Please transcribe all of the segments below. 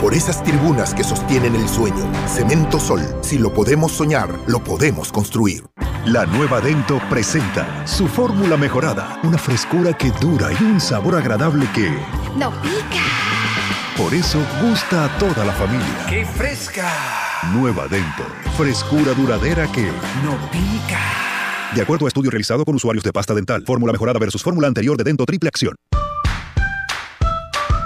Por esas tribunas que sostienen el sueño. Cemento Sol. Si lo podemos soñar, lo podemos construir. La nueva Dento presenta su fórmula mejorada, una frescura que dura y un sabor agradable que... ¡No pica! Por eso gusta a toda la familia. ¡Qué fresca! Nueva Dento, frescura duradera que... ¡No pica! De acuerdo a estudio realizado con usuarios de pasta dental, fórmula mejorada versus fórmula anterior de Dento Triple Acción.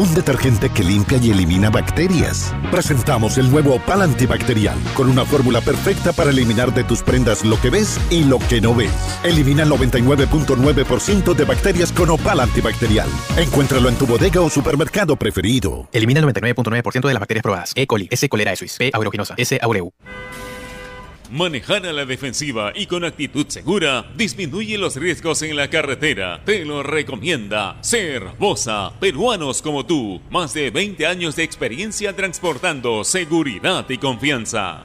Un detergente que limpia y elimina bacterias. Presentamos el nuevo Opal Antibacterial, con una fórmula perfecta para eliminar de tus prendas lo que ves y lo que no ves. Elimina el 99.9% de bacterias con Opal Antibacterial. Encuéntralo en tu bodega o supermercado preferido. Elimina el 99.9% de las bacterias probadas. E. coli, S. cholerae suis, P. aeruginosa, S. aureu. Manejar a la defensiva y con actitud segura disminuye los riesgos en la carretera. Te lo recomienda Ser Bosa, peruanos como tú. Más de 20 años de experiencia transportando seguridad y confianza.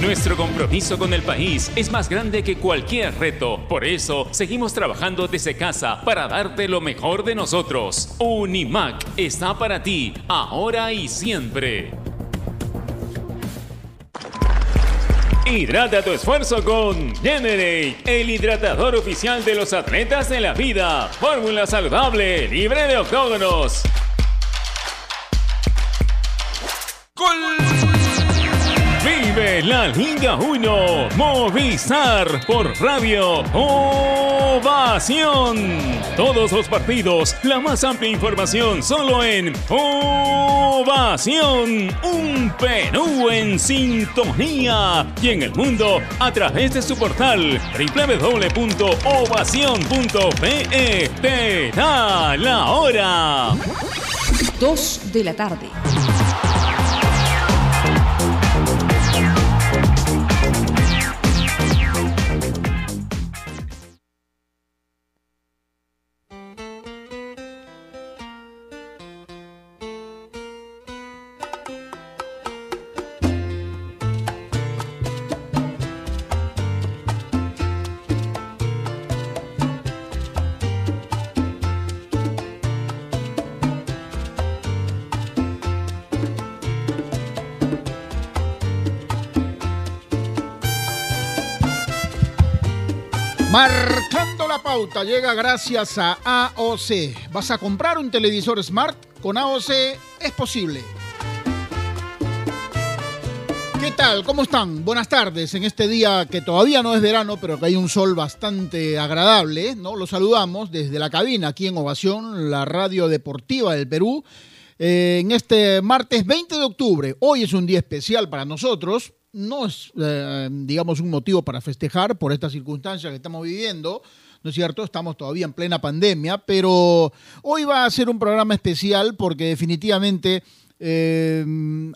Nuestro compromiso con el país es más grande que cualquier reto. Por eso, seguimos trabajando desde casa para darte lo mejor de nosotros. Unimac está para ti, ahora y siempre. Hidrata tu esfuerzo con Generate, el hidratador oficial de los atletas de la vida. Fórmula saludable, libre de octógonos. Vive la Liga 1 Movistar por Radio Ovación. Todos los partidos, la más amplia información solo en Ovación. Un Perú en sintonía y en el mundo a través de su portal www.ovación.pe. Te da la hora. 2 de la tarde. Marcando la pauta llega gracias a AOC. ¿Vas a comprar un televisor smart? Con AOC es posible. ¿Qué tal? ¿Cómo están? Buenas tardes en este día que todavía no es verano, pero que hay un sol bastante agradable, ¿no? Los saludamos desde la cabina aquí en Ovación, la radio deportiva del Perú. Eh, en este martes 20 de octubre, hoy es un día especial para nosotros, no es, eh, digamos, un motivo para festejar por estas circunstancias que estamos viviendo, ¿no es cierto? Estamos todavía en plena pandemia, pero hoy va a ser un programa especial porque definitivamente eh,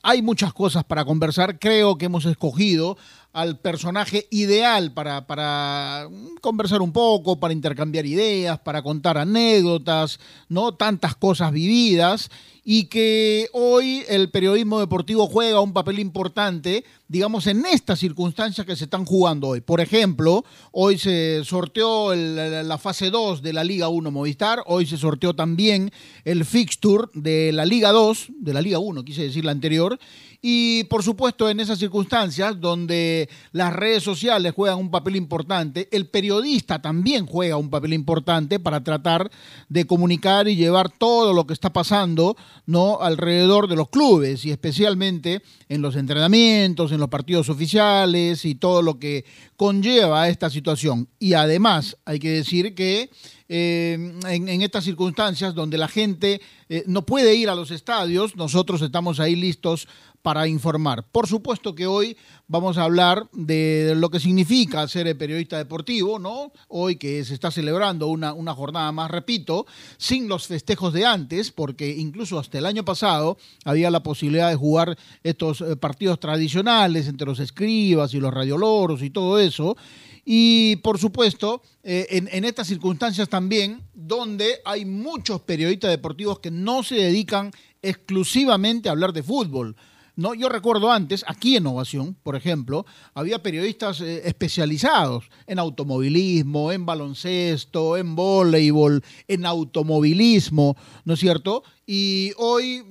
hay muchas cosas para conversar. Creo que hemos escogido al personaje ideal para, para conversar un poco, para intercambiar ideas, para contar anécdotas, ¿no? Tantas cosas vividas y que hoy el periodismo deportivo juega un papel importante, digamos, en estas circunstancias que se están jugando hoy. Por ejemplo, hoy se sorteó la fase 2 de la Liga 1 Movistar, hoy se sorteó también el fixture de la Liga 2, de la Liga 1, quise decir la anterior, y por supuesto, en esas circunstancias donde las redes sociales juegan un papel importante, el periodista también juega un papel importante para tratar de comunicar y llevar todo lo que está pasando ¿no? alrededor de los clubes y especialmente en los entrenamientos, en los partidos oficiales y todo lo que conlleva esta situación. Y además, hay que decir que eh, en, estas circunstancias donde la gente eh, no puede ir a los estadios, nosotros estamos ahí listos para informar. Por supuesto que hoy vamos a hablar de lo que significa ser periodista deportivo, ¿no? Hoy que se está celebrando una, una jornada más, repito, sin los festejos de antes, porque incluso hasta el año pasado había la posibilidad de jugar estos eh, partidos tradicionales entre los escribas y los radioloros y todo eso. Y por supuesto, eh, en, en, estas circunstancias también, donde hay muchos periodistas deportivos que no se dedican exclusivamente a hablar de fútbol, no, yo recuerdo antes, aquí en Ovación, por ejemplo, había periodistas eh, especializados en automovilismo, en baloncesto, en voleibol, en automovilismo, ¿no es cierto? Y hoy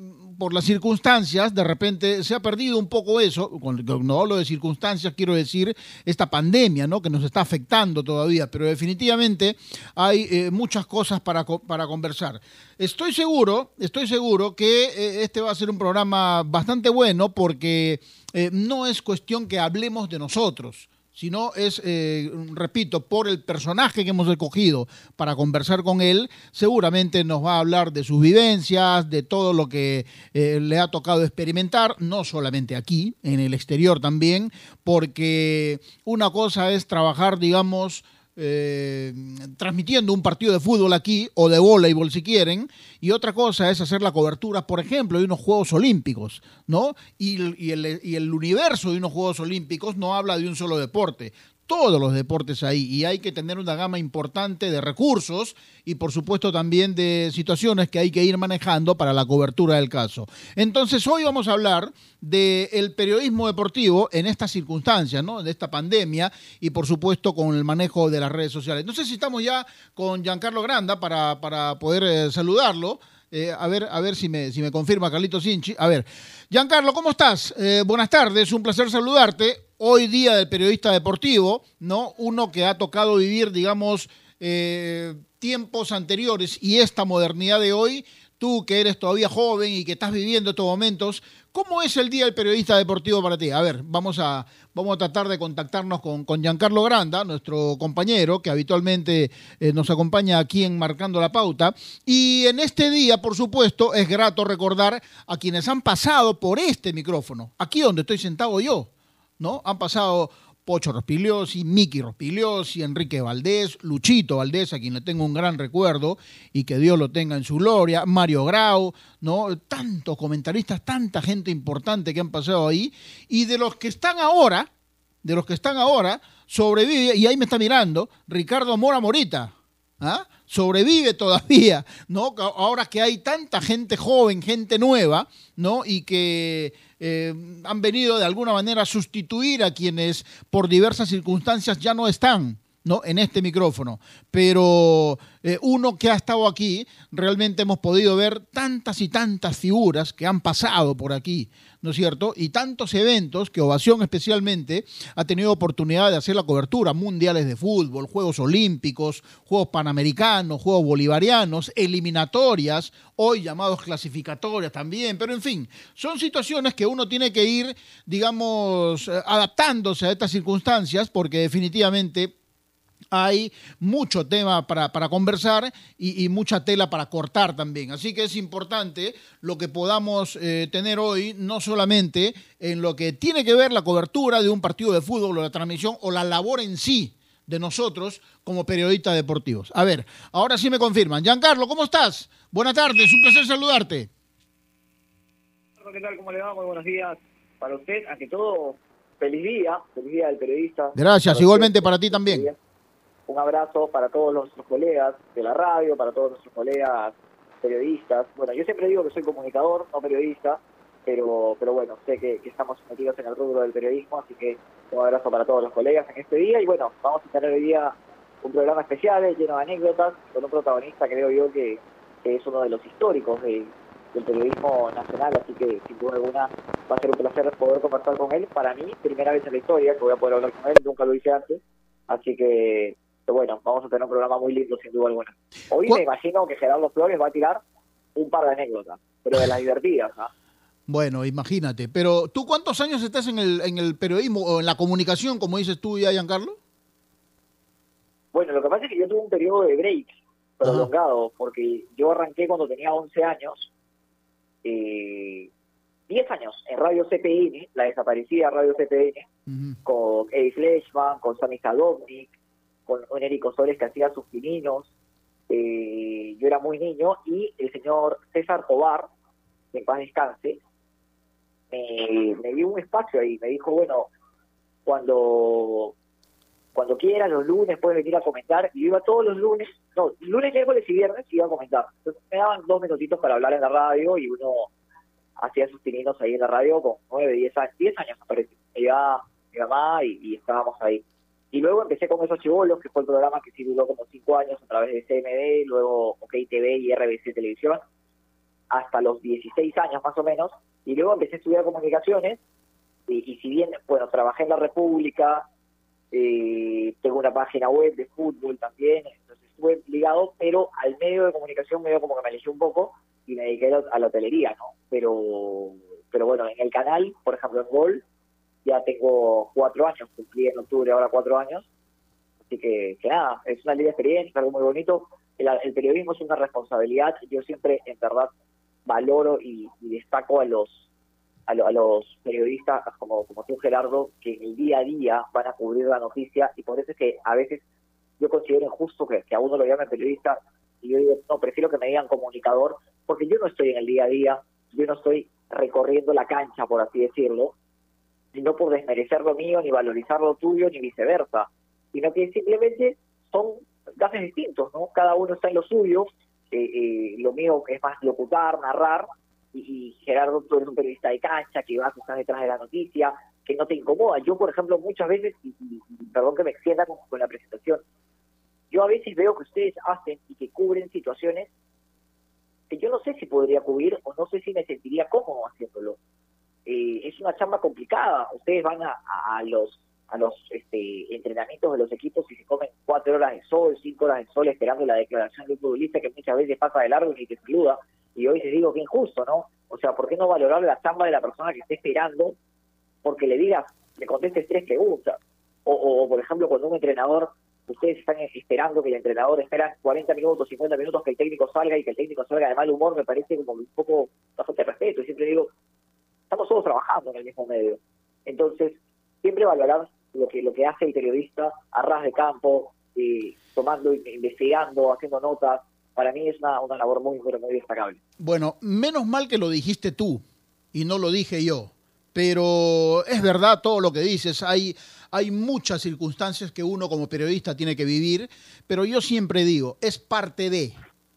por las circunstancias, de repente se ha perdido un poco eso. Cuando hablo de circunstancias, quiero decir esta pandemia, ¿no? Que nos está afectando todavía, pero definitivamente hay eh, muchas cosas para, para conversar. Estoy seguro, estoy seguro que eh, este va a ser un programa bastante bueno porque eh, no es cuestión que hablemos de nosotros sino es, eh, repito, por el personaje que hemos escogido para conversar con él, seguramente nos va a hablar de sus vivencias, de todo lo que eh, le ha tocado experimentar, no solamente aquí, en el exterior también, porque una cosa es trabajar, digamos, eh, transmitiendo un partido de fútbol aquí o de voleibol si quieren, y otra cosa es hacer la cobertura, por ejemplo, de unos Juegos Olímpicos, ¿no? Y, el, y el universo de unos Juegos Olímpicos no habla de un solo deporte, todos los deportes ahí y hay que tener una gama importante de recursos y por supuesto también de situaciones que hay que ir manejando para la cobertura del caso. Entonces hoy vamos a hablar del periodismo deportivo en estas circunstancias, ¿no? De esta pandemia y por supuesto con el manejo de las redes sociales. No sé si estamos ya con Giancarlo Granda para, para poder eh, saludarlo. Eh, a ver, a ver si me, si me confirma Carlito Sinchi. A ver, Giancarlo, ¿cómo estás? Eh, buenas tardes, un placer saludarte hoy día del periodista deportivo, ¿no? Uno que ha tocado vivir, digamos, eh, tiempos anteriores y esta modernidad de hoy, tú que eres todavía joven y que estás viviendo estos momentos, ¿cómo es el día del periodista deportivo para ti? A ver, vamos a, vamos a tratar de contactarnos con, con Giancarlo Granda, nuestro compañero que habitualmente eh, nos acompaña aquí en Marcando la Pauta. Y en este día, por supuesto, es grato recordar a quienes han pasado por este micrófono, aquí donde estoy sentado yo. ¿no? Han pasado Pocho Rospigliosi, Miki Rospigliosi, Enrique Valdés, Luchito Valdés, a quien le tengo un gran recuerdo y que Dios lo tenga en su gloria, Mario Grau, ¿no? Tantos comentaristas, tanta gente importante que han pasado ahí y de los que están ahora, de los que están ahora, sobrevive, y ahí me está mirando, Ricardo Mora Morita, ¿ah? sobrevive todavía, ¿no? Ahora que hay tanta gente joven, gente nueva, ¿no? Y que eh, han venido de alguna manera a sustituir a quienes por diversas circunstancias ya no están. ¿no? en este micrófono, pero eh, uno que ha estado aquí, realmente hemos podido ver tantas y tantas figuras que han pasado por aquí, ¿no es cierto? Y tantos eventos que Ovación especialmente ha tenido oportunidad de hacer la cobertura, mundiales de fútbol, Juegos Olímpicos, Juegos Panamericanos, Juegos Bolivarianos, eliminatorias, hoy llamados clasificatorias también, pero en fin, son situaciones que uno tiene que ir, digamos, eh, adaptándose a estas circunstancias porque definitivamente hay mucho tema para, conversar y, mucha tela para cortar también. Así que es importante lo que podamos eh, tener hoy, no solamente en lo que tiene que ver la cobertura de un partido de fútbol o la transmisión o la labor en sí de nosotros como periodistas deportivos. A ver, ahora sí me confirman. Giancarlo, ¿cómo estás? Buenas tardes, un placer saludarte. ¿Qué tal? ¿Cómo le va? Muy buenos días para usted. Ante todo, feliz día, feliz día del periodista. Gracias, igualmente para ti también. Un abrazo para todos nuestros colegas de la radio, para todos nuestros colegas periodistas. Bueno, yo siempre digo que soy comunicador, no periodista, pero pero bueno, sé que, estamos metidos en el rubro del periodismo, así que un abrazo para todos los colegas en este día. Y bueno, vamos a tener hoy día un programa especial lleno de anécdotas, con un protagonista creo yo que, es uno de los históricos del periodismo nacional, así que sin duda alguna va a ser un placer poder conversar con él. Para mí, primera vez en la historia que voy a poder hablar con él, nunca lo hice antes, así que bueno, vamos a tener un programa muy lindo sin duda alguna. Hoy me imagino que Gerardo Flores va a tirar un par de anécdotas, pero de las divertidas. Bueno, imagínate. Pero tú cuántos años estás en el, en el periodismo o en la comunicación, como dices tú ya, Giancarlo? Bueno, lo que pasa es que yo tuve un periodo de break prolongado, porque yo arranqué cuando tenía 11 años, eh, 10 años en Radio CPN, la desaparecida Radio CPN, con Eddie Fleshman, con Sammy Sadovnik, con un Erico Soles que hacía sus pininos. Eh, yo era muy niño y el señor César Tobar, que en paz descanse, me, dio un espacio ahí, me dijo, bueno, cuando cuando quieras, los lunes puedes venir a comentar. Y yo iba todos los lunes, no, lunes, miércoles y viernes iba a comentar. Entonces me daban dos minutitos para hablar en la radio y uno hacía sus pininos ahí en la radio con nueve, diez años, diez años me parece. Me mi mamá y, estábamos ahí. Y luego empecé con esos chivolos, que fue el programa que sí duró como cinco años a través de CMD, luego OK TV y RBC Televisión, hasta los 16 años más o menos. Y luego empecé a estudiar comunicaciones. Y, si bien, bueno, trabajé en la República, eh, tengo una página web de fútbol también, entonces estuve ligado, pero al medio de comunicación medio como que me alejé un poco y me dediqué a la hotelería, ¿no? Pero, pero bueno, en el canal, por ejemplo en Gol, ya tengo cuatro años, cumplí en octubre ahora cuatro años, así que, nada, es una linda experiencia, algo muy bonito. El, periodismo es una responsabilidad, yo siempre en verdad valoro y destaco a los a, los periodistas como, como tú, Gerardo, que en el día a día van a cubrir la noticia. Y por eso es que a veces yo considero injusto que, a uno lo llamen periodista y yo digo, no, prefiero que me digan comunicador, porque yo no estoy en el día a día, yo no estoy recorriendo la cancha, por así decirlo, sino por desmerecer lo mío, ni valorizar lo tuyo, ni viceversa, sino que simplemente son gases distintos, ¿no? Cada uno está en lo suyo, eh, eh, lo mío es más locutar, narrar, y, Gerardo, tú eres un periodista de cancha, que vas, estás detrás de la noticia, que no te incomoda. Yo, por ejemplo, muchas veces, y, perdón que me extienda con, la presentación, yo a veces veo que ustedes hacen y que cubren situaciones que yo no sé si podría cubrir o no sé si me sentiría cómodo haciéndolo. Eh, es una chamba complicada. Ustedes van a, a los a los este, entrenamientos de los equipos y se comen cuatro horas de sol, cinco horas de sol esperando la declaración de un futbolista que muchas veces pasa de largo y te saluda y hoy les digo que injusto, ¿no? O sea, ¿por qué no valorar la chamba de la persona que esté esperando porque le digas, le contestes tres preguntas? O, o, por ejemplo, cuando un entrenador, ustedes están esperando que el entrenador espera 40 minutos, 50 minutos que el técnico salga y que el técnico salga de mal humor, me parece como un poco bastante respeto. Y siempre digo, estamos todos trabajando en el mismo medio. Entonces, siempre valorar lo que lo que hace el periodista a ras de campo, tomando, investigando, haciendo notas, para mí es una, una labor muy, muy, destacable. Bueno, menos mal que lo dijiste tú y no lo dije yo, pero es verdad todo lo que dices, hay, hay muchas circunstancias que uno como periodista tiene que vivir, pero yo siempre digo, es parte de,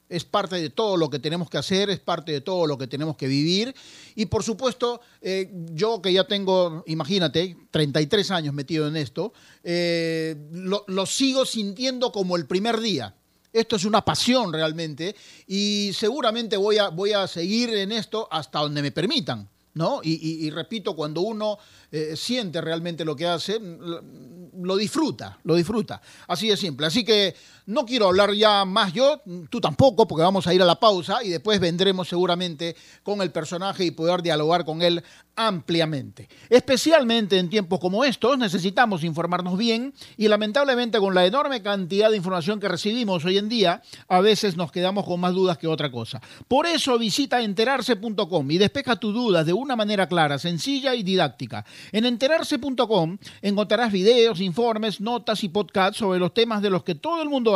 es parte de todo lo que tenemos que hacer, es parte de todo lo que tenemos que vivir. Y por supuesto, eh, yo que ya tengo, imagínate, 33 años metido en esto, eh, lo, sigo sintiendo como el primer día. Esto es una pasión realmente y seguramente voy a, voy a seguir en esto hasta donde me permitan. ¿no? Y, repito, cuando uno eh, siente realmente lo que hace, lo disfruta, lo disfruta. Así de simple. Así que no quiero hablar ya más yo, tú tampoco, porque vamos a ir a la pausa y después vendremos seguramente con el personaje y poder dialogar con él ampliamente. Especialmente en tiempos como estos necesitamos informarnos bien y lamentablemente con la enorme cantidad de información que recibimos hoy en día, a veces nos quedamos con más dudas que otra cosa. Por eso visita enterarse.com y despeja tus dudas de una manera clara, sencilla y didáctica. En enterarse.com encontrarás videos, informes, notas y podcasts sobre los temas de los que todo el mundo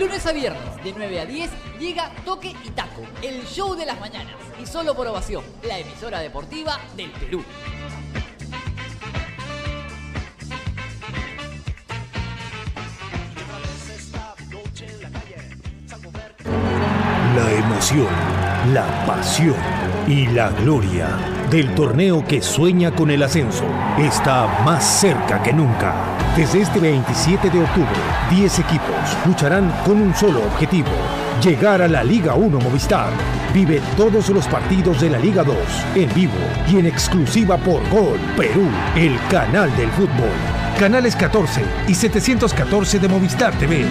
Lunes a viernes, de 9 a 10, llega Toque y Taco, el show de las mañanas. Y solo por ovación, la emisora deportiva del Perú. La emoción, la pasión y la gloria del torneo que sueña con el ascenso está más cerca que nunca. Desde este 27 de octubre, 10 equipos lucharán con un solo objetivo, llegar a la Liga 1 Movistar. Vive todos los partidos de la Liga 2 en vivo y en exclusiva por Gol Perú, el canal del fútbol. Canales 14 y 714 de Movistar TV.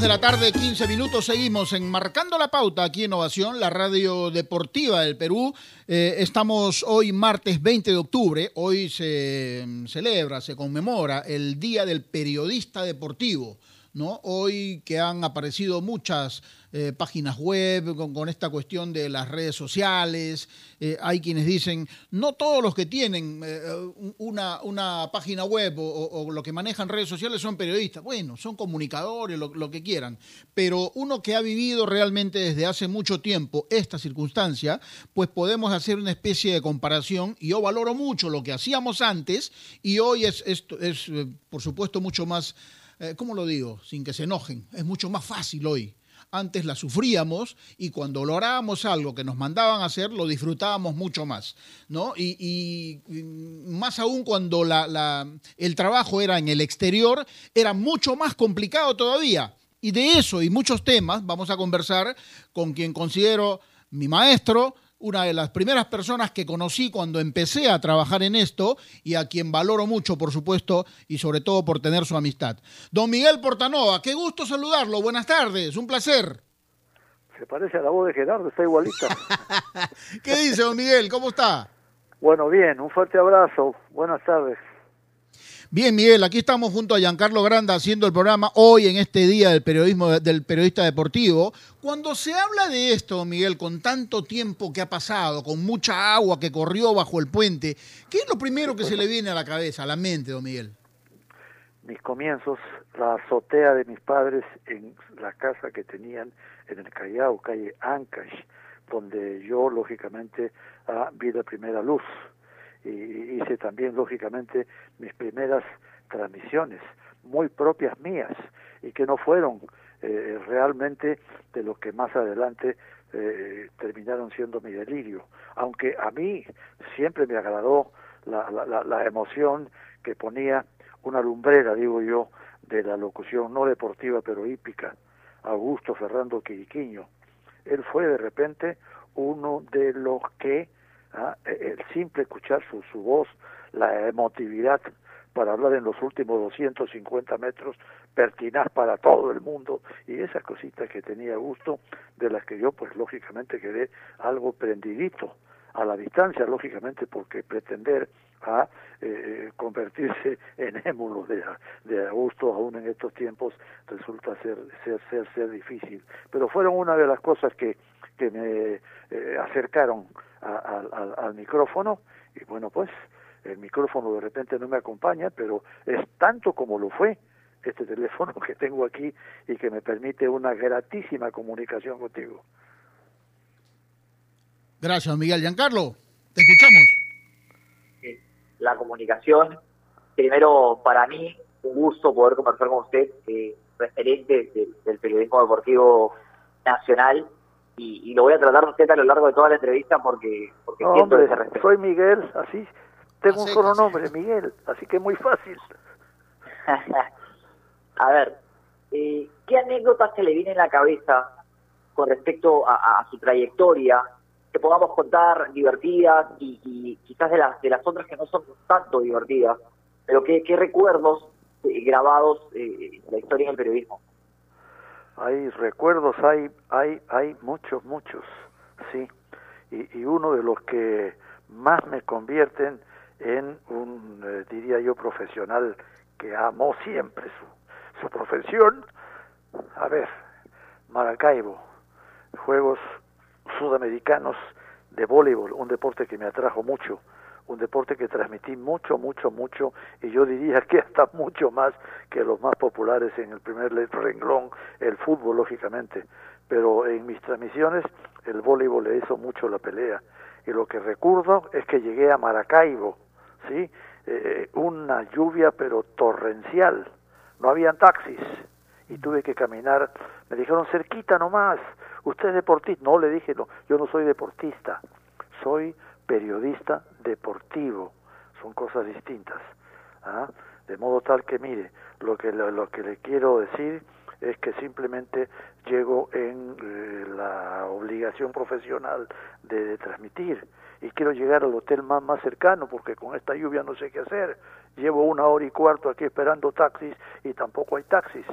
De la tarde, 15 minutos, seguimos enmarcando la pauta aquí en Innovación, la radio deportiva del Perú. Eh, estamos hoy martes 20 de octubre, hoy se mm, celebra, se conmemora el Día del Periodista Deportivo. Hoy que han aparecido muchas eh, páginas web con, esta cuestión de las redes sociales, eh, hay quienes dicen, no todos los que tienen eh, una, una, página web o, lo que manejan redes sociales son periodistas, bueno, son comunicadores, lo, que quieran, pero uno que ha vivido realmente desde hace mucho tiempo esta circunstancia, pues podemos hacer una especie de comparación. Y yo valoro mucho lo que hacíamos antes y hoy es por supuesto, mucho más eh, ¿cómo lo digo? Sin que se enojen. Es mucho más fácil hoy. Antes la sufríamos y cuando lográbamos algo que nos mandaban a hacer, lo disfrutábamos mucho más, ¿no? Y, más aún cuando el trabajo era en el exterior, era mucho más complicado todavía. Y de eso y muchos temas vamos a conversar con quien considero mi maestro, una de las primeras personas que conocí cuando empecé a trabajar en esto y a quien valoro mucho, por supuesto, y sobre todo por tener su amistad. Don Miguel Portanova, qué gusto saludarlo. Buenas tardes, un placer. Se parece a la voz de Gerardo, está igualita. ¿Qué dice, don Miguel? ¿Cómo está? Bueno, bien, un fuerte abrazo. Buenas tardes. Bien, Miguel, aquí estamos junto a Giancarlo Granda haciendo el programa hoy en este día del periodismo del periodista deportivo. Cuando se habla de esto, Miguel, con tanto tiempo que ha pasado, con mucha agua que corrió bajo el puente, ¿qué es lo primero que se le viene a la cabeza, a la mente, don Miguel? Mis comienzos, la azotea de mis padres en la casa que tenían en el Callao, calle Ancash, donde yo lógicamente ah, vi la primera luz y hice también lógicamente mis primeras transmisiones muy propias mías y que no fueron eh, realmente de lo que más adelante eh, terminaron siendo mi delirio. Aunque a mí siempre me agradó la, la, la emoción que ponía una lumbrera digo yo de la locución no deportiva pero hípica Augusto Fernando Quiriquiño. Él fue de repente uno de los que ¿ah? E, el simple escuchar su, su voz, la emotividad para hablar en los últimos 250 metros, pertinaz para todo el mundo, y esas cositas que tenía gusto, de las que yo pues lógicamente quedé algo prendidito a la distancia, lógicamente, porque pretender a eh, convertirse en émulo de, de Augusto aún en estos tiempos resulta ser ser ser ser difícil pero fueron una de las cosas que que me eh, acercaron al micrófono y bueno pues el micrófono de repente no me acompaña pero es tanto como lo fue este teléfono que tengo aquí y que me permite una gratísima comunicación contigo. Gracias, Miguel. Giancarlo, te escuchamos. La comunicación, primero para mí, un gusto poder conversar con usted, eh, referente del, periodismo deportivo nacional, y, lo voy a tratar usted a lo largo de toda la entrevista porque, porque no, hombre, Soy Miguel, así, tengo un solo nombre, Miguel, así que es muy fácil. a ver, eh, ¿qué anécdotas se le viene en la cabeza con respecto a, su trayectoria que podamos contar divertidas y, quizás de las de las otras que no son tanto divertidas, pero qué, qué recuerdos eh, grabados eh, en la historia del periodismo? Hay recuerdos, hay hay hay muchos muchos, sí, y, y uno de los que más me convierten en un diría yo profesional que amó siempre su su profesión. A ver, Maracaibo, Juegos Sudamericanos de voleibol, un deporte que me atrajo mucho, un deporte que transmití mucho, mucho, mucho, y yo diría que hasta mucho más que los más populares en el primer renglón, el fútbol, lógicamente. Pero en mis transmisiones el voleibol le hizo mucho la pelea. Y lo que recuerdo es que llegué a Maracaibo, ¿sí? Eh, una lluvia pero torrencial, no habían taxis y tuve que caminar. Me dijeron cerquita nomás, usted es deportista. No, le dije, no, yo no soy deportista, soy periodista deportivo. Son cosas distintas. ¿ah? De modo tal que, mire, lo que, lo, que le quiero decir es que simplemente llego en eh, la obligación profesional de, transmitir y quiero llegar al hotel más, más cercano porque con esta lluvia no sé qué hacer llevo una hora y cuarto aquí esperando taxis y tampoco hay taxis.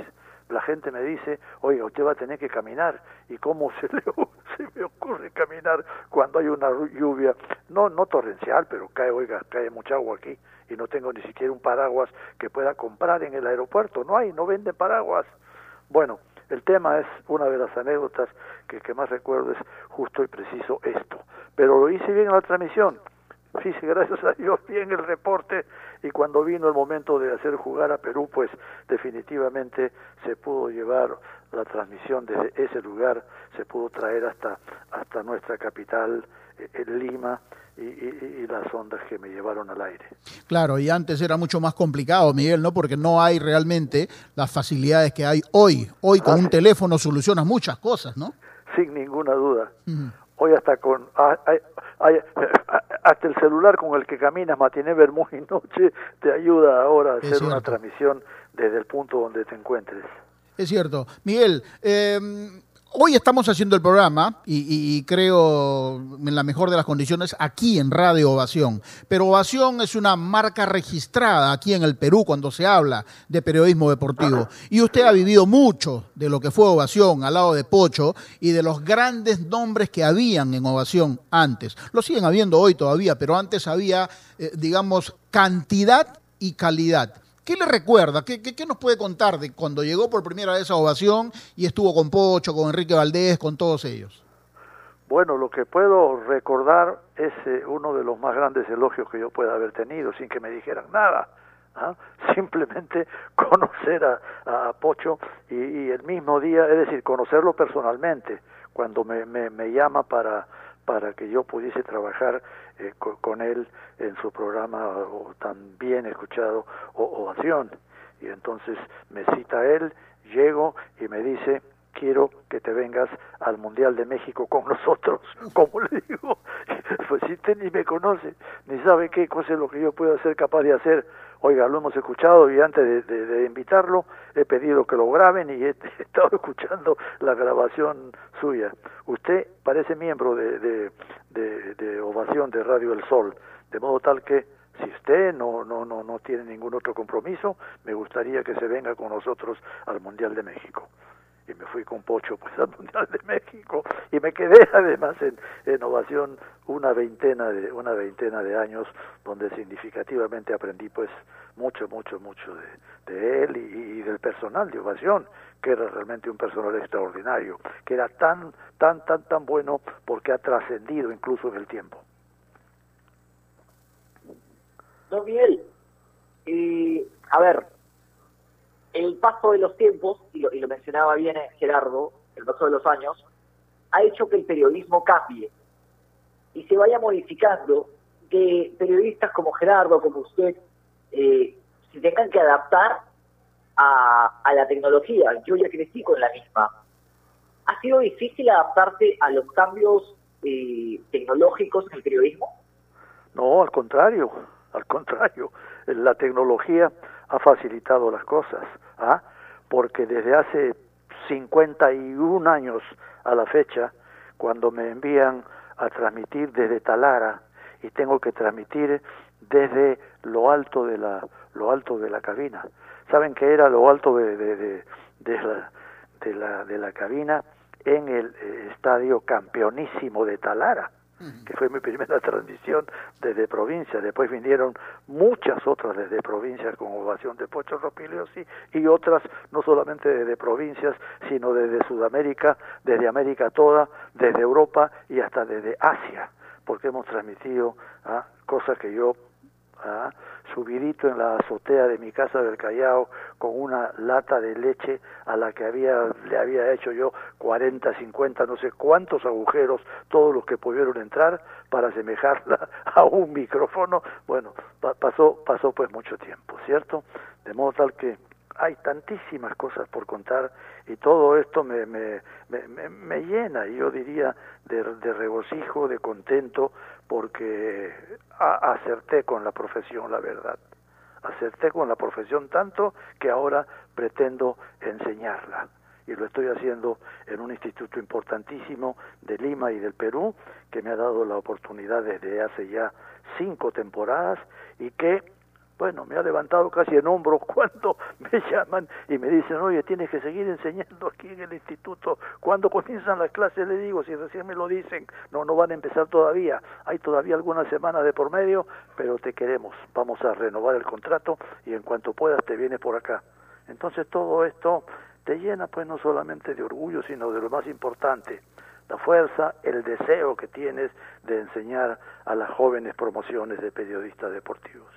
La gente me dice, oiga, usted va a tener que caminar. ¿Y cómo se, le, se me ocurre caminar cuando hay una lluvia? No, no torrencial, pero cae, oiga, cae mucha agua aquí. Y no tengo ni siquiera un paraguas que pueda comprar en el aeropuerto. No hay, no venden paraguas. Bueno, el tema es una de las anécdotas que, que más recuerdo es justo y preciso esto. Pero lo hice bien en la transmisión Sí, sí, gracias a Dios, bien el reporte y cuando vino el momento de hacer jugar a Perú, pues definitivamente se pudo llevar la transmisión desde ese lugar, se pudo traer hasta, hasta nuestra capital, eh, en Lima, y, y, las ondas que me llevaron al aire. Claro, y antes era mucho más complicado, Miguel, ¿no? Porque no hay realmente las facilidades que hay hoy. Hoy con un teléfono solucionas muchas cosas, ¿no? Sin ninguna duda. Hoy hasta con hasta el celular con el que caminas matiné, vermú y noche te ayuda ahora a hacer una transmisión desde el punto donde te encuentres. Es cierto. Miguel, eh, Hoy estamos haciendo el programa y, creo en la mejor de las condiciones aquí en Radio Ovación. Pero Ovación es una marca registrada aquí en el Perú cuando se habla de periodismo deportivo. Y usted ha vivido mucho de lo que fue Ovación al lado de Pocho y de los grandes nombres que habían en Ovación antes. Lo siguen habiendo hoy todavía, pero antes había, eh, digamos, cantidad y calidad. ¿Qué le recuerda? ¿Qué, ¿Qué, nos puede contar de cuando llegó por primera vez a Ovación y estuvo con Pocho, con Enrique Valdés, con todos ellos? Bueno, lo que puedo recordar es eh, uno de los más grandes elogios que yo pueda haber tenido, sin que me dijeran nada. ¿ah? Simplemente conocer a, Pocho y, el mismo día, es decir, conocerlo personalmente, cuando me, me, me llama para, para que yo pudiese trabajar eh, con, él en su programa o, tan bien escuchado o, Ovación. Y entonces me cita él, llego y me dice, quiero que te vengas al Mundial de México con nosotros. como le digo? Pues si usted ni me conoce, ni sabe qué cosa es lo que yo puedo ser capaz de hacer. Oiga, lo hemos escuchado y antes de, invitarlo he pedido que lo graben y he, estado escuchando la grabación suya. Usted parece miembro de, de, Ovación de Radio El Sol, de modo tal que si usted no, no, no, no tiene ningún otro compromiso, me gustaría que se venga con nosotros al Mundial de México. Y me fui con Pocho pues al Mundial de México. Y me quedé además en, en ovación una veintena de una veintena de años donde significativamente aprendí pues mucho mucho mucho de, de él y, y, del personal de ovación que era realmente un personal extraordinario que era tan tan tan tan bueno porque ha trascendido incluso en el tiempo. Don Miguel y a ver el paso de los tiempos, y lo, y lo mencionaba bien Gerardo, el paso de los años, ha hecho que el periodismo cambie y se vaya modificando, que periodistas como Gerardo, como usted, eh, se tengan que adaptar a, a la tecnología. Yo ya crecí con la misma. ¿Ha sido difícil adaptarse a los cambios eh, tecnológicos en el periodismo? No, al contrario, al contrario. La tecnología ha facilitado las cosas, ¿ah? porque desde hace 51 años a la fecha, cuando me envían a transmitir desde Talara y tengo que transmitir desde lo alto de la lo alto de la cabina. ¿Saben qué era lo alto de, de, de, de la, de, la, de la cabina? En el eh, estadio campeonísimo de Talara que fue mi primera transmisión desde provincia. Después vinieron muchas otras desde provincias con ovación de Pocho Ropilio sí, y otras no solamente desde provincias, sino desde Sudamérica, desde América toda, desde Europa y hasta desde Asia, porque hemos transmitido ¿ah? cosas que yo ¿ah? subidito en la azotea de mi casa del Callao con una lata de leche a la que había le había hecho yo 40, 50, no sé cuántos agujeros, todos los que pudieron entrar para asemejarla a un micrófono. Bueno, pa pasó pasó pues mucho tiempo, ¿cierto? De modo tal que hay tantísimas cosas por contar y todo esto me, me, me, me llena, yo diría, de, de regocijo, de contento, porque acerté con la profesión, la verdad. Acerté con la profesión tanto que ahora pretendo enseñarla. Y lo estoy haciendo en un instituto importantísimo de Lima y del Perú, que me ha dado la oportunidad desde hace ya cinco temporadas y que bueno, me ha levantado casi en hombros cuando me llaman y me dicen, oye, tienes que seguir enseñando aquí en el instituto. Cuando comienzan las clases le digo, si recién me lo dicen, no, no van a empezar todavía. Hay todavía algunas semanas de por medio, pero te queremos. Vamos a renovar el contrato y en cuanto puedas te vienes por acá. Entonces todo esto te llena pues no solamente de orgullo, sino de lo más importante, la fuerza, el deseo que tienes de enseñar a las jóvenes promociones de periodistas deportivos.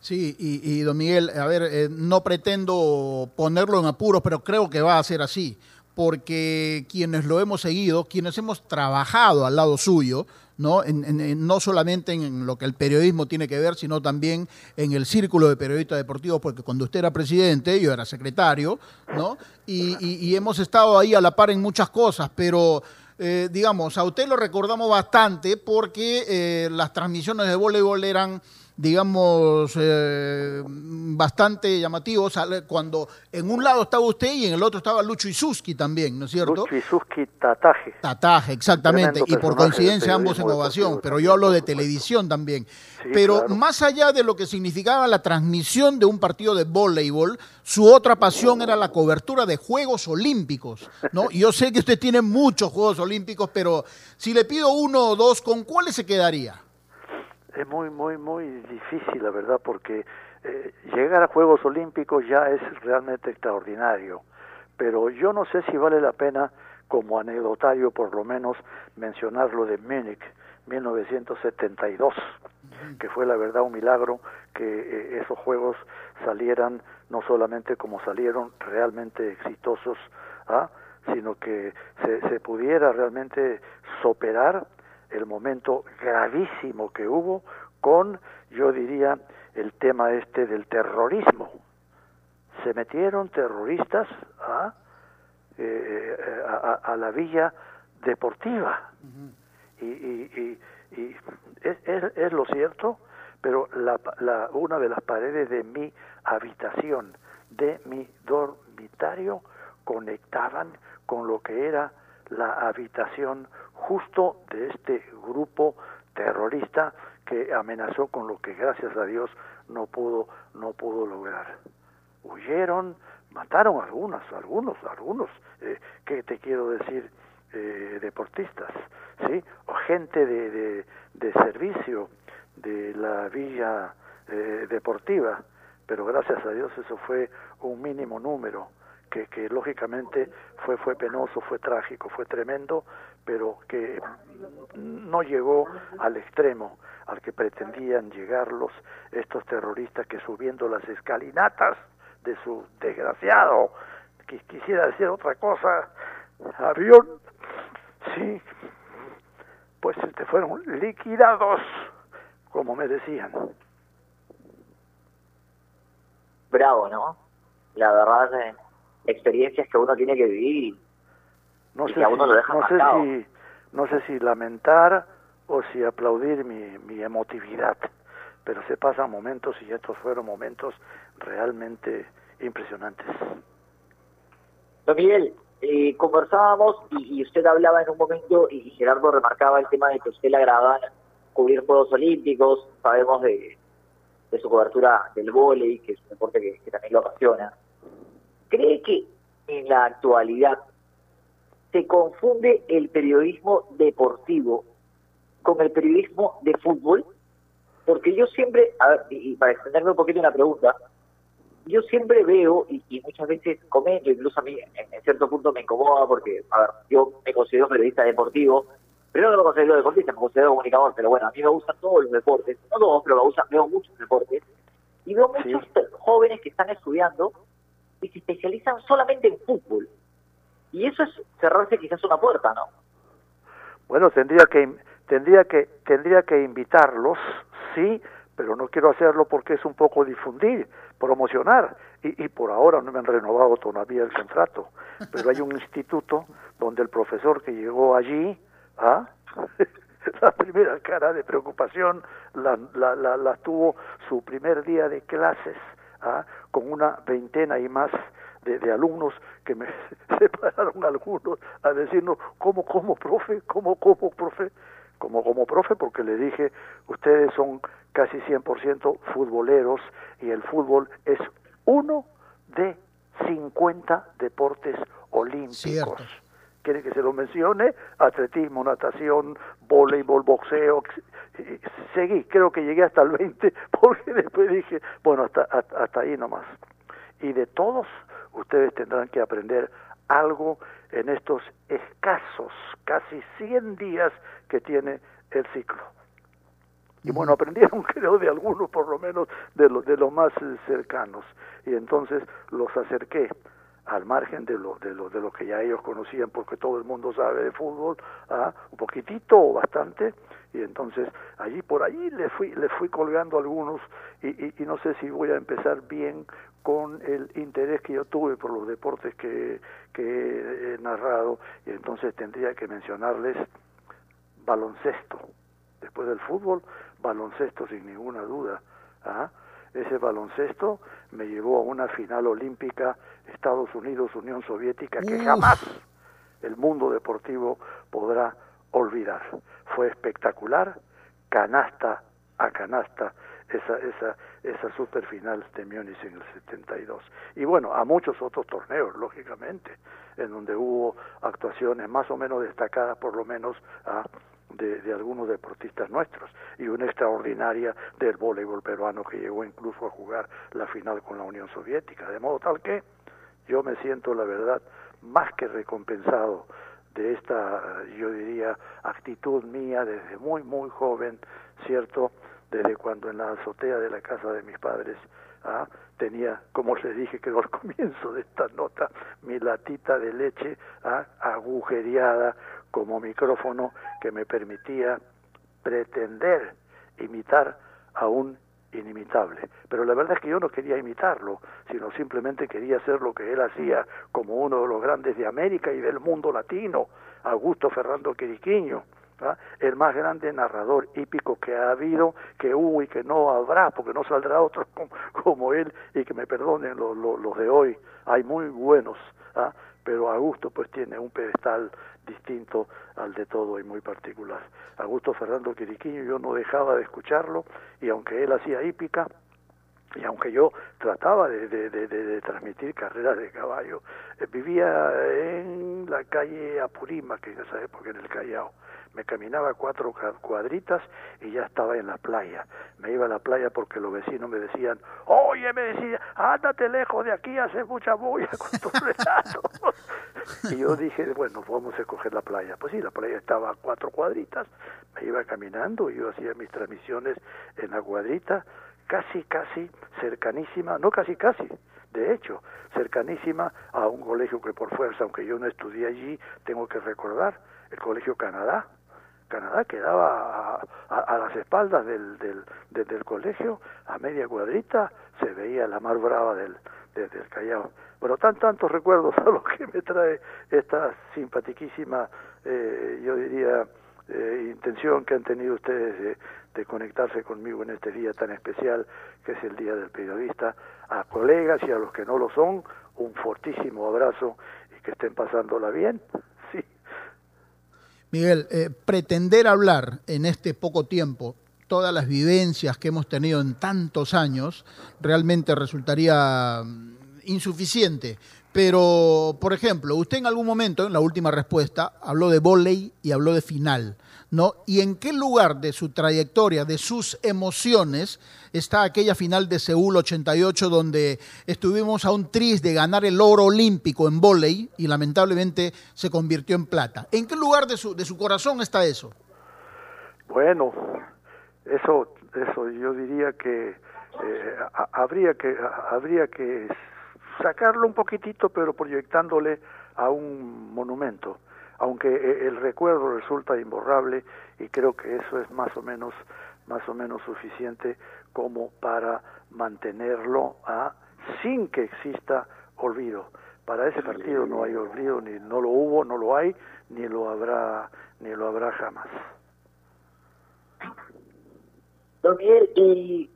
Sí, y, y, don Miguel, a ver, eh, no pretendo ponerlo en apuros, pero creo que va a ser así, porque quienes lo hemos seguido, quienes hemos trabajado al lado suyo, ¿no? En, en, no solamente en lo que el periodismo tiene que ver, sino también en el círculo de periodistas deportivos, porque cuando usted era presidente, yo era secretario, ¿no? Y, y, y hemos estado ahí a la par en muchas cosas, pero eh, digamos, a usted lo recordamos bastante porque eh, las transmisiones de voleibol eran digamos, eh, bastante llamativos, cuando en un lado estaba usted y en el otro estaba Lucho Isuski también, ¿no es cierto? Lucho Isuski Tataje. Tataje, exactamente, y por coincidencia ambos en ovación, pero yo hablo de televisión también. Sí, pero claro. más allá de lo que significaba la transmisión de un partido de voleibol, su otra pasión era la cobertura de Juegos Olímpicos, ¿no? Yo sé que usted tiene muchos Juegos Olímpicos, pero si le pido uno o dos, ¿con cuáles se quedaría? Es muy, muy, muy difícil, la verdad, porque eh, llegar a Juegos Olímpicos ya es realmente extraordinario. Pero yo no sé si vale la pena, como anecdotario por lo menos, mencionar lo de Múnich, 1972, que fue la verdad un milagro que eh, esos Juegos salieran no solamente como salieron realmente exitosos, ¿ah? sino que se, se pudiera realmente superar el momento gravísimo que hubo con, yo diría, el tema este del terrorismo. Se metieron terroristas a, eh, a, a la villa deportiva. Uh -huh. Y, y, y, y es, es, es, lo cierto, pero la, la, una de las paredes de mi habitación, de mi dormitorio, conectaban con lo que era la habitación justo de este grupo terrorista que amenazó con lo que gracias a Dios no pudo no pudo lograr. Huyeron, mataron algunos, algunos, algunos, eh, ¿qué te quiero decir? Eh, deportistas, ¿sí? O gente de, de, de servicio de la villa eh, deportiva, pero gracias a Dios eso fue un mínimo número, que, que lógicamente fue, fue penoso, fue trágico, fue tremendo, pero que no llegó al extremo al que pretendían llegar los estos terroristas que subiendo las escalinatas de su desgraciado que quisiera decir otra cosa avión sí pues este fueron liquidados como me decían. Bravo no la verdad eh, experiencias que uno tiene que vivir no y sé que a uno si, lo deja no sé si no sé si lamentar o si aplaudir mi, mi emotividad pero se pasan momentos y estos fueron momentos realmente impresionantes. Don Miguel, eh, conversábamos y, y usted hablaba en un momento y Gerardo remarcaba el tema de que usted le agradaban cubrir Juegos Olímpicos, sabemos de, de su cobertura del vóley, que es un deporte que, que también lo apasiona. ¿Cree que en la actualidad se confunde el periodismo deportivo con el periodismo de fútbol? Porque yo siempre, a ver, y para extenderme un poquito una pregunta, yo siempre veo y, y muchas veces comento, incluso a mí en, en cierto punto me incomoda porque, a ver, yo me considero periodista deportivo, primero no me considero deportista, me considero comunicador, pero bueno, a mí me gustan todos los deportes, no todos, pero me gustan, veo muchos deportes, y veo muchos jóvenes que están estudiando y se especializan solamente en fútbol. Y eso es cerrarse quizás una puerta, ¿no? Bueno, tendría que tendría que tendría que invitarlos, sí, pero no quiero hacerlo porque es un poco difundir, promocionar y, y por ahora no me han renovado todavía el contrato. Pero hay un instituto donde el profesor que llegó allí, ¿ah? la primera cara de preocupación la, la, la, la tuvo su primer día de clases, ¿ah? con una veintena y más de, de alumnos que me separaron algunos a decirnos, ¿cómo, cómo, profe? ¿Cómo, cómo, profe? Como, como profe, porque le dije, ustedes son casi 100% futboleros y el fútbol es uno de 50 deportes olímpicos. ¿Quiere que se lo mencione? Atletismo, natación, voleibol, boxeo. Seguí, creo que llegué hasta el 20, porque después dije, bueno, hasta, hasta, hasta ahí nomás. Y de todos, ustedes tendrán que aprender algo en estos escasos, casi 100 días que tiene el ciclo. Y bueno, aprendieron creo de algunos, por lo menos de los de los más cercanos. Y entonces los acerqué al margen de lo, de lo de lo que ya ellos conocían, porque todo el mundo sabe de fútbol, ¿ah? un poquitito o bastante, y entonces allí por allí le fui le fui colgando algunos y, y, no sé si voy a empezar bien con el interés que yo tuve por los deportes que, que he narrado, y entonces tendría que mencionarles baloncesto. Después del fútbol, baloncesto sin ninguna duda. ¿ah? Ese baloncesto me llevó a una final olímpica Estados Unidos, Unión Soviética, que Uf. jamás el mundo deportivo podrá olvidar. Fue espectacular, canasta a canasta, esa, esa, esa super final de Múnich en el 72. Y bueno, a muchos otros torneos, lógicamente, en donde hubo actuaciones más o menos destacadas, por lo menos, ah, de, de algunos deportistas nuestros y una extraordinaria del voleibol peruano que llegó incluso a jugar la final con la Unión Soviética. De modo tal que yo me siento, la verdad, más que recompensado de esta, yo diría, actitud mía desde muy, muy joven, ¿cierto? Desde cuando en la azotea de la casa de mis padres ¿ah? tenía, como les dije creo al comienzo de esta nota, mi latita de leche ¿ah? agujereada como micrófono que me permitía pretender imitar a un inimitable. Pero la verdad es que yo no quería imitarlo, sino simplemente quería hacer lo que él hacía como uno de los grandes de América y del mundo latino, Augusto Ferrando Quiriquiño, ¿ah? el más grande narrador hípico que ha habido, que hubo y que no habrá, porque no saldrá otro como, como él, y que me perdonen los, los, los de hoy, hay muy buenos, ¿ah? Pero Augusto pues tiene un pedestal distinto al de todo y muy particular. Augusto Fernando Quiriquiño yo no dejaba de escucharlo y aunque él hacía hípica, y aunque yo trataba de, de, de, de transmitir carreras de caballo, eh, vivía en la calle Apurímac, que en esa época en el Callao. Me caminaba cuatro cuadritas y ya estaba en la playa. Me iba a la playa porque los vecinos me decían, oye, me decía, ándate lejos de aquí, hace mucha bulla con tus relatos. y yo dije, bueno, vamos a escoger la playa. Pues sí, la playa estaba a cuatro cuadritas. Me iba caminando y yo hacía mis transmisiones en la cuadrita casi, casi cercanísima, no casi, casi, de hecho, cercanísima a un colegio que por fuerza, aunque yo no estudié allí, tengo que recordar, el Colegio Canadá. Canadá quedaba a, a, las espaldas del, del, del, colegio, a media cuadrita, se veía la mar brava del, del, Callao. Pero tan tantos recuerdos a los que me trae esta simpatiquísima, eh, yo diría, eh, intención que han tenido ustedes de, de, conectarse conmigo en este día tan especial que es el Día del Periodista. A colegas y a los que no lo son, un fortísimo abrazo y que estén pasándola bien. Sí. Miguel, eh, pretender hablar en este poco tiempo todas las vivencias que hemos tenido en tantos años realmente resultaría mm, insuficiente. Pero, por ejemplo, usted en algún momento, en la última respuesta, habló de volei y habló de final, ¿no? ¿Y en qué lugar de su trayectoria, de sus emociones, está aquella final de Seúl 88 donde estuvimos a un tris de ganar el oro olímpico en volei y lamentablemente se convirtió en plata? ¿En qué lugar de su, de su corazón está eso? Bueno, eso, eso yo diría que eh, habría que habría que sacarlo un poquitito, pero proyectándole a un monumento, aunque eh, el recuerdo resulta imborrable y creo que eso es más o menos más o menos suficiente como para mantenerlo a sin que exista olvido. Para ese partido no hay olvido, ni no lo hubo, no lo hay, ni lo habrá, ni lo habrá jamás. Don Miguel, y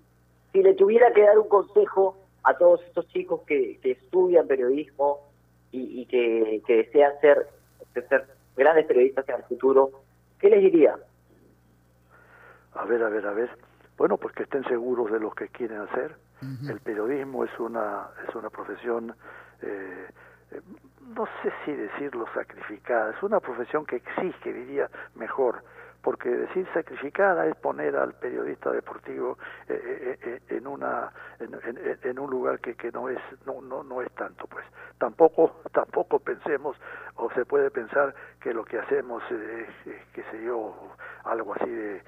si le tuviera que dar un consejo a todos estos chicos que, que estudian periodismo y, y que, que, desean ser, ser grandes periodistas en el futuro, ¿qué les diría? A ver, a ver, a ver. Bueno, pues que estén seguros de lo que quieren hacer. El periodismo es una es una profesión, eh, eh, no sé si decirlo sacrificada, es una profesión que exige, diría mejor, porque decir sacrificada es poner al periodista deportivo eh, eh, eh, en un lugar que, que no es no, no no es tanto pues. Tampoco tampoco pensemos o se puede pensar que lo que hacemos es qué sé yo algo así de,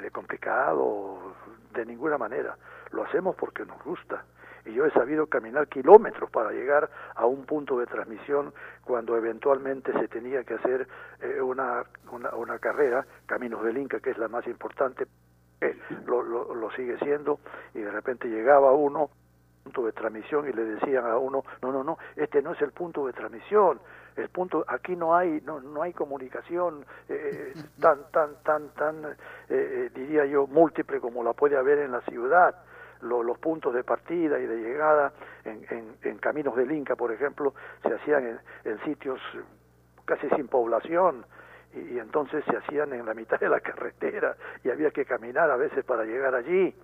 de complicado de ninguna manera. Lo hacemos porque nos gusta y yo he sabido caminar kilómetros para llegar a un punto de transmisión cuando eventualmente se tenía que hacer eh, una, una, carrera, Caminos del Inca, que es la más importante, eh, lo, lo, lo sigue siendo, y de repente llegaba uno punto de transmisión y le decían a uno no no no este no es el punto de transmisión el punto aquí no hay no no hay comunicación eh, tan tan tan tan eh, diría yo múltiple como la puede haber en la ciudad los puntos de partida y de llegada en, en, caminos del Inca, por ejemplo, se hacían en, sitios casi sin población y, entonces se hacían en la mitad de la carretera y había que caminar a veces para llegar allí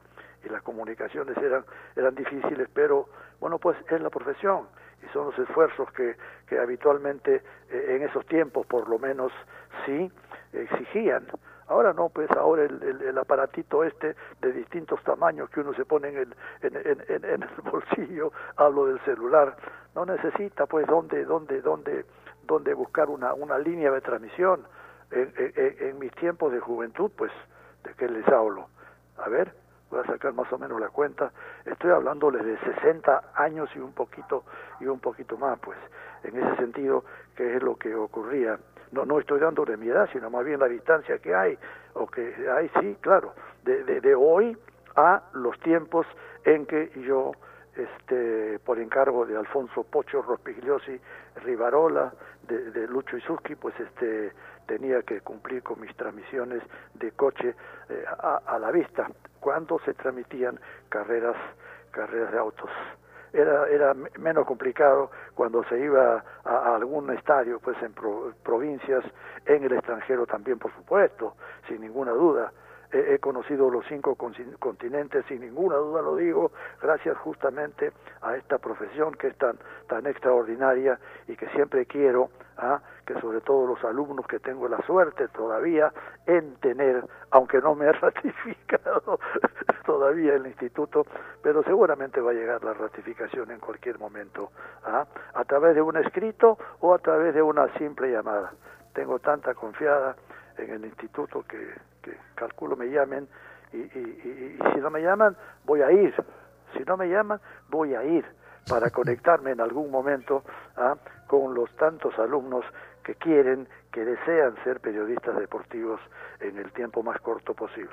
y las comunicaciones eran eran difíciles, pero bueno, pues es la profesión y son los esfuerzos que, que habitualmente eh, en esos tiempos por lo menos sí exigían Ahora no, pues ahora el, aparatito este de distintos tamaños que uno se pone en el, en, en, en, el bolsillo, hablo del celular, no necesita pues dónde, dónde, dónde, dónde buscar una, una línea de transmisión. En, en, mis tiempos de juventud, pues, ¿de qué les hablo? A ver, voy a sacar más o menos la cuenta, estoy hablándoles de 60 años y un poquito y un poquito más, pues, en ese sentido, que es lo que ocurría no, no estoy dando de mi edad, sino más bien la distancia que hay, o que hay, sí, claro, de, de, de hoy a los tiempos en que yo, este, por encargo de Alfonso Pocho Rospigliosi Rivarola, de, de Lucho Isuski, pues este, tenía que cumplir con mis transmisiones de coche eh, a, a la vista, cuando se transmitían carreras, carreras de autos era, era menos complicado cuando se iba a, algún estadio, pues en provincias, en el extranjero también, por supuesto, sin ninguna duda. he, conocido los cinco continentes, sin ninguna duda lo digo, gracias justamente a esta profesión que es tan, tan extraordinaria y que siempre quiero ¿ah? Que sobre todo los alumnos que tengo la suerte todavía en tener, aunque no me he ratificado todavía el instituto, pero seguramente va a llegar la ratificación en cualquier momento, ¿ah? a través de un escrito o a través de una simple llamada. Tengo tanta confiada en el instituto que, que calculo me llamen y, y, y, si no me llaman voy a ir, si no me llaman voy a ir para conectarme en algún momento ¿ah? con los tantos alumnos que quieren, que desean ser periodistas deportivos en el tiempo más corto posible.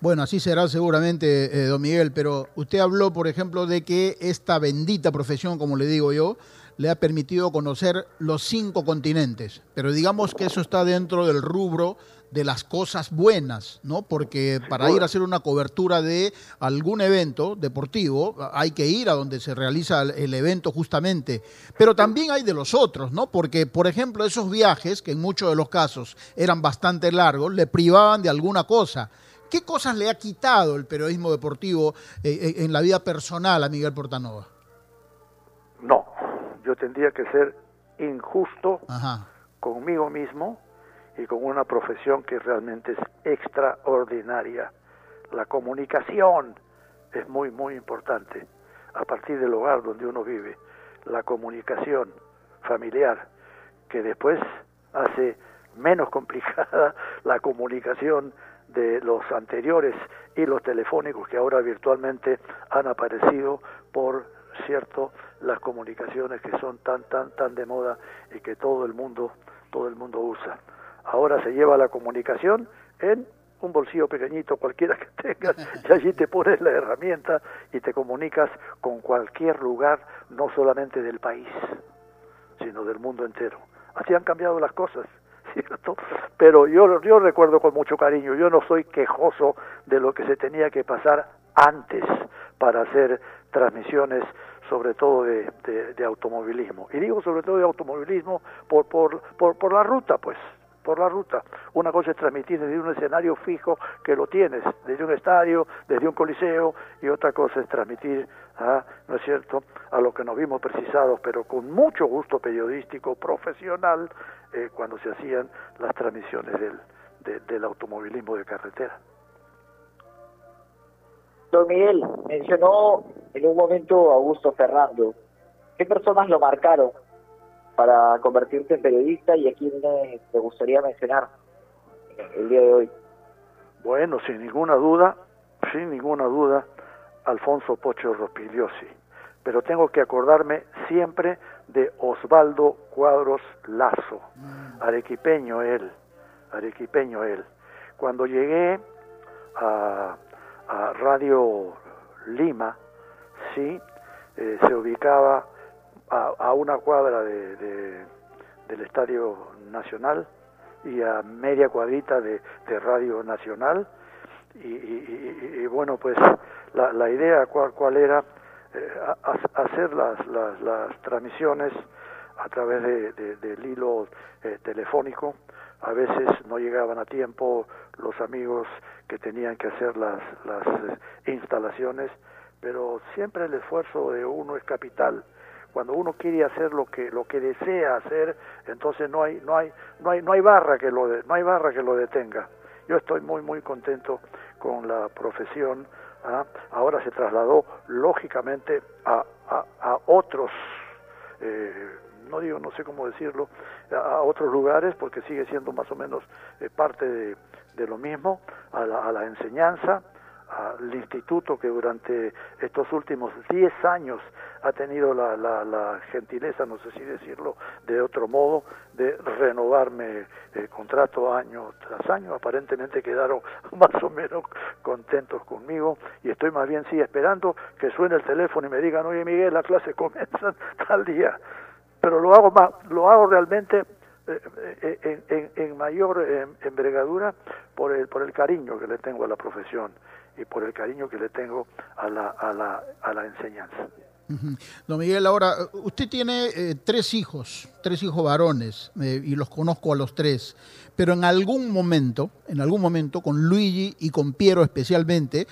Bueno, así será seguramente, eh, don Miguel, pero usted habló, por ejemplo, de que esta bendita profesión, como le digo yo, le ha permitido conocer los cinco continentes, pero digamos que eso está dentro del rubro de las cosas buenas, ¿no? Porque para ir a hacer una cobertura de algún evento deportivo hay que ir a donde se realiza el evento justamente, pero también hay de los otros, ¿no? Porque, por ejemplo, esos viajes, que en muchos de los casos eran bastante largos, le privaban de alguna cosa. ¿Qué cosas le ha quitado el periodismo deportivo eh, eh, en la vida personal a Miguel Portanova? No, yo tendría que ser injusto conmigo mismo y con una profesión que realmente es extraordinaria. La comunicación es muy, muy importante a partir del hogar donde uno vive. La comunicación familiar, que después hace menos complicada la comunicación de los anteriores y los telefónicos que ahora virtualmente han aparecido por cierto las comunicaciones que son tan tan tan de moda y que todo el mundo todo el mundo usa ahora se lleva la comunicación en un bolsillo pequeñito cualquiera que tengas y allí te pones la herramienta y te comunicas con cualquier lugar, no solamente del país, sino del mundo entero. Así han cambiado las cosas, ¿cierto? Pero yo, yo recuerdo con mucho cariño, yo no soy quejoso de lo que se tenía que pasar antes para hacer transmisiones sobre todo de, de, automovilismo. Y digo sobre todo de automovilismo por, por, por, la ruta, pues, por la ruta. Una cosa es transmitir desde un escenario fijo que lo tienes, desde un estadio, desde un coliseo, y otra cosa es transmitir, ¿ah? ¿no es cierto?, a lo que nos vimos precisados, pero con mucho gusto periodístico, profesional, eh, cuando se hacían las transmisiones del, del automovilismo de carretera. Don Miguel, mencionó en un momento Augusto Ferrando. ¿Qué personas lo marcaron para convertirse en periodista y a quién te gustaría mencionar el día de hoy? Bueno, sin ninguna duda, sin ninguna duda, Alfonso Pocho Rospigliosi. Pero tengo que acordarme siempre de Osvaldo Cuadros Lazo, mm. arequipeño él, arequipeño él. Cuando llegué a, Radio Lima, sí, eh, se ubicaba a, una cuadra de, del Estadio Nacional y a media cuadrita de, Radio Nacional. Y, bueno, pues la, la idea cuál, cuál era eh, hacer las, las, las, transmisiones a través de, del hilo eh, telefónico. A veces no llegaban a tiempo los amigos que tenían que hacer las, las eh, instalaciones, pero siempre el esfuerzo de uno es capital cuando uno quiere hacer lo que lo que desea hacer entonces no hay no hay no hay no hay barra que lo no hay barra que lo detenga yo estoy muy muy contento con la profesión ¿ah? ahora se trasladó lógicamente a, a, otros eh, no digo no sé cómo decirlo a, otros lugares porque sigue siendo más o menos eh, parte de, lo mismo a la, a la enseñanza al instituto que durante estos últimos 10 años ha tenido la, la, gentileza, no sé si decirlo de otro modo, de renovarme el contrato año tras año. Aparentemente quedaron más o menos contentos conmigo y estoy más bien sí esperando que suene el teléfono y me digan, oye Miguel, la clase comienza tal día. Pero lo hago, más, lo hago realmente eh, eh, en, mayor eh, envergadura por el, por el cariño que le tengo a la profesión y por el cariño que le tengo a la, a la, a la enseñanza. Don Miguel, ahora, usted tiene eh, tres hijos, tres hijos varones, eh, y los conozco a los tres, pero en algún momento, en algún momento, con Luigi y con Piero especialmente,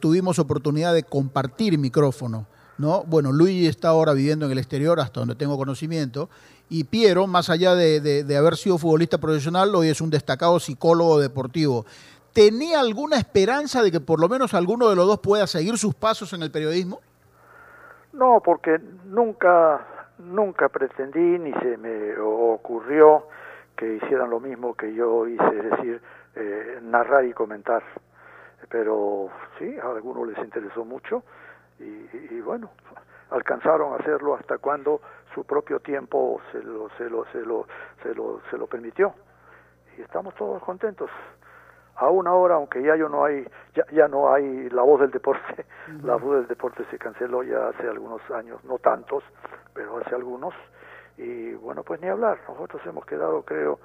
tuvimos oportunidad de compartir micrófono. ¿No? Bueno, Luigi está ahora viviendo en el exterior, hasta donde tengo conocimiento, y Piero, más allá de, haber sido futbolista profesional, hoy es un destacado psicólogo deportivo. ¿Tenía alguna esperanza de que por lo menos alguno de los dos pueda seguir sus pasos en el periodismo? No, porque nunca, nunca pretendí ni se me ocurrió que hicieran lo mismo que yo hice, es decir, eh, narrar y comentar. Pero sí, a algunos les interesó mucho y, bueno, alcanzaron a hacerlo hasta cuando su propio tiempo se lo, se lo, se lo, se lo, se lo permitió. Y estamos todos contentos. Aún ahora, aunque ya yo no hay, ya, ya no hay la voz del deporte, la voz del deporte se canceló ya hace algunos años, no tantos, pero hace algunos, y bueno, pues ni hablar, nosotros hemos quedado, creo,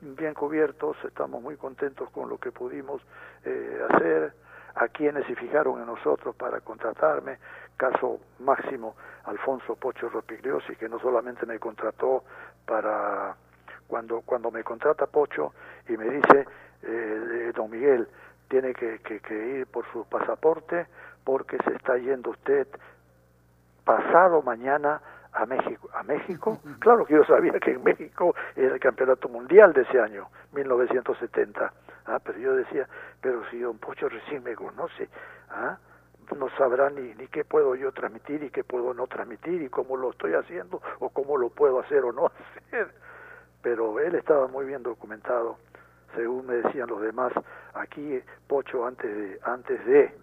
bien cubiertos, estamos muy contentos con lo que pudimos eh, hacer, a quienes se fijaron en nosotros para contratarme, caso máximo Alfonso Pocho Ropigliosi, que no solamente me contrató para cuando cuando me contrata Pocho y me dice eh, don Miguel tiene que, ir por su pasaporte porque se está yendo usted pasado mañana a México. ¿A México? Claro que yo sabía que en México era el campeonato mundial de ese año, 1970. Ah, pero yo decía, pero si don Pocho recién me conoce, ¿ah? no sabrá ni, ni qué puedo yo transmitir y qué puedo no transmitir y cómo lo estoy haciendo o cómo lo puedo hacer o no hacer. Pero él estaba muy bien documentado según me decían los demás, aquí Pocho antes de, antes de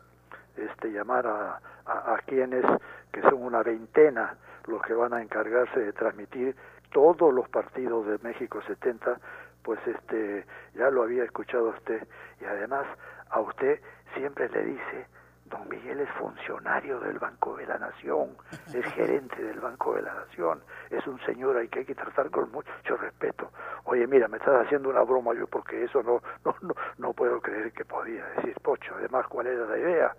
este, llamar a, a, quienes, que son una veintena, los que van a encargarse de transmitir todos los partidos de México 70, pues este ya lo había escuchado usted y además a usted siempre le dice Don Miguel es funcionario del Banco de la Nación, es gerente del Banco de la Nación, es un señor al que hay que tratar con mucho respeto. Oye, mira, me estás haciendo una broma yo porque eso no no no, no puedo creer que podía decir Pocho. Además, ¿cuál era la idea?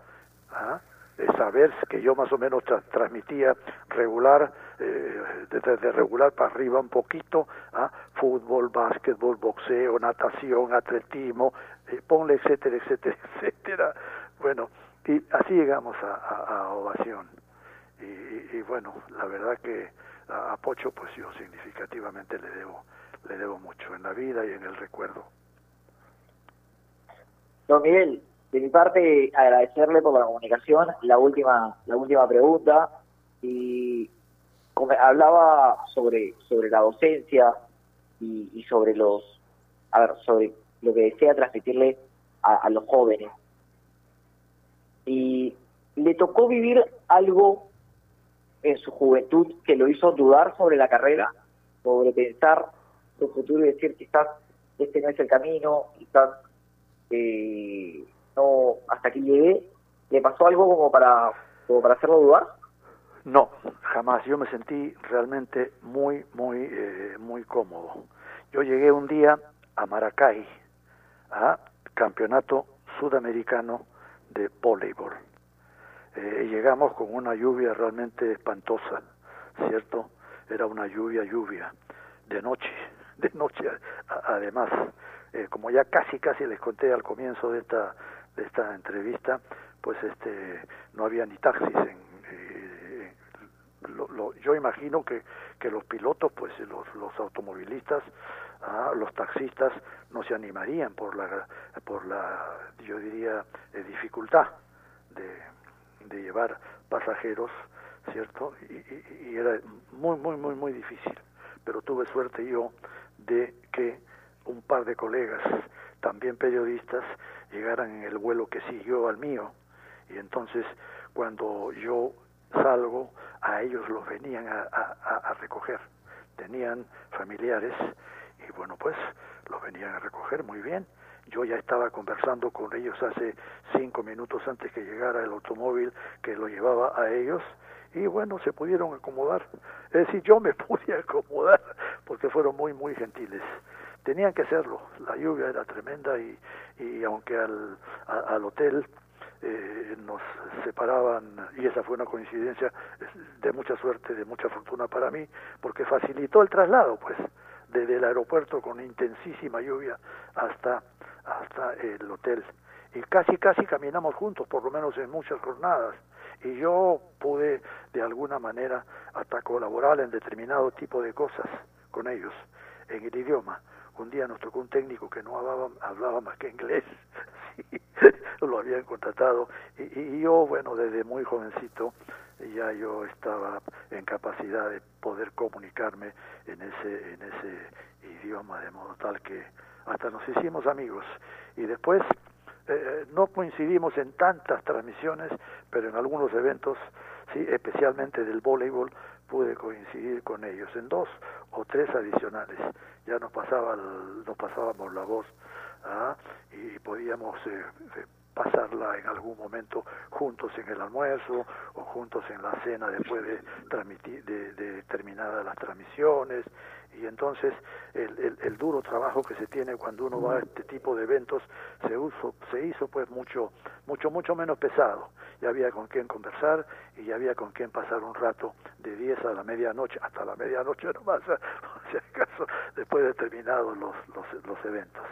¿Ah? De saber que yo más o menos transmitía regular, desde regular para arriba un poquito, ¿ah? fútbol, básquetbol, boxeo, natación, atletismo, eh, ponle etcétera, etcétera, etcétera. Bueno, y así llegamos a, Ovación. Y, bueno, la verdad que a, Pocho pues yo significativamente le debo, le debo mucho en la vida y en el recuerdo. Don Miguel, de mi parte agradecerle por la comunicación, la última, la última pregunta y hablaba sobre, sobre la docencia y, sobre los, a ver, sobre lo que desea transmitirle a los jóvenes y le tocó vivir algo en su juventud que lo hizo dudar sobre la carrera, sobre pensar su futuro y decir quizás este no es el camino, quizás eh, no hasta aquí llegué. ¿Le pasó algo como para, como para hacerlo dudar? No, jamás. Yo me sentí realmente muy, muy, eh, muy cómodo. Yo llegué un día a Maracay, a campeonato sudamericano de voleibol. Eh, llegamos con una lluvia realmente espantosa, ¿cierto? Era una lluvia, lluvia, de noche, de noche además. Eh, como ya casi, casi les conté al comienzo de esta, de esta entrevista, pues este, no había ni taxis en, lo, yo imagino que, que los pilotos, pues los, los automovilistas, ah, los taxistas no se animarían por la, por la yo diría, eh, dificultad de, de, llevar pasajeros, ¿cierto? Y, y, era muy, muy, muy, muy difícil. Pero tuve suerte yo de que un par de colegas, también periodistas, llegaran en el vuelo que siguió al mío. Y entonces, cuando yo salgo, a ellos los venían a, a, recoger. Tenían familiares y bueno, pues los venían a recoger muy bien. Yo ya estaba conversando con ellos hace cinco minutos antes que llegara el automóvil que lo llevaba a ellos y bueno, se pudieron acomodar. Es decir, yo me pude acomodar porque fueron muy, muy gentiles. Tenían que hacerlo. La lluvia era tremenda y, y aunque al, al hotel eh, nos separaban, y esa fue una coincidencia de mucha suerte, de mucha fortuna para mí, porque facilitó el traslado, pues, desde el aeropuerto con intensísima lluvia hasta, hasta el hotel. Y casi, casi caminamos juntos, por lo menos en muchas jornadas. Y yo pude, de alguna manera, hasta colaborar en determinado tipo de cosas con ellos, en el idioma. Un día nos tocó un técnico que no hablaba, hablaba más que inglés, lo habían contratado. Y, y yo, bueno, desde muy jovencito, ya yo estaba en capacidad de poder comunicarme en ese, en ese idioma, de modo tal que hasta nos hicimos amigos. Y después eh, no coincidimos en tantas transmisiones, pero en algunos eventos, sí, especialmente del voleibol, pude coincidir con ellos en dos o tres adicionales. Ya nos pasaba nos pasábamos la voz ¿ah? y podíamos eh, eh, pasarla en algún momento juntos en el almuerzo o juntos en la cena después de transmitir de terminadas las transmisiones y entonces el, el, duro trabajo que se tiene cuando uno va a este tipo de eventos se uso, se hizo pues mucho mucho mucho menos pesado. Y había con quien conversar y había con quien pasar un rato de 10 a la medianoche hasta la medianoche nomás si acaso después de terminados los, los, los eventos.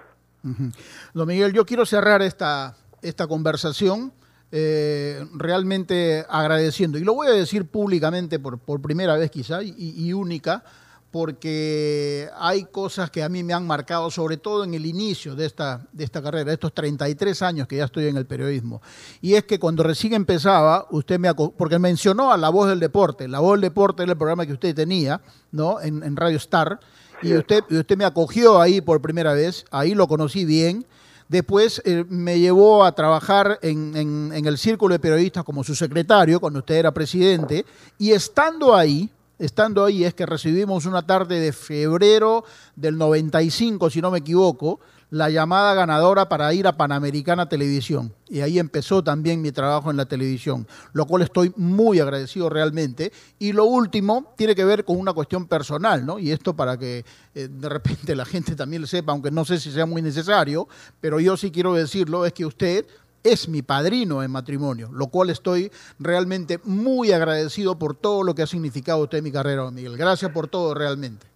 Don Miguel yo quiero cerrar esta esta conversación eh, realmente agradeciendo y lo voy a decir públicamente por, por primera vez quizá y, y única porque hay cosas que a mí me han marcado, sobre todo en el inicio de esta, de esta carrera, estos 33 años que ya estoy en el periodismo. Y es que cuando recién empezaba, usted me porque mencionó a La Voz del Deporte. La Voz del Deporte era el programa que usted tenía, ¿no? En, Radio Star. Y usted, usted me acogió ahí por primera vez, ahí lo conocí bien. Después eh, me llevó a trabajar en, en el Círculo de Periodistas como su secretario, cuando usted era presidente. Y estando ahí, estando ahí es que recibimos una tarde de febrero del 95, si no me equivoco, la llamada ganadora para ir a Panamericana Televisión. Y ahí empezó también mi trabajo en la televisión, lo cual estoy muy agradecido realmente. Y lo último tiene que ver con una cuestión personal, ¿no? Y esto para que eh, de repente la gente también lo sepa, aunque no sé si sea muy necesario, pero yo sí quiero decirlo, es que usted es mi padrino en matrimonio, lo cual estoy realmente muy agradecido por todo lo que ha significado usted en mi carrera, Miguel. Gracias por todo, realmente.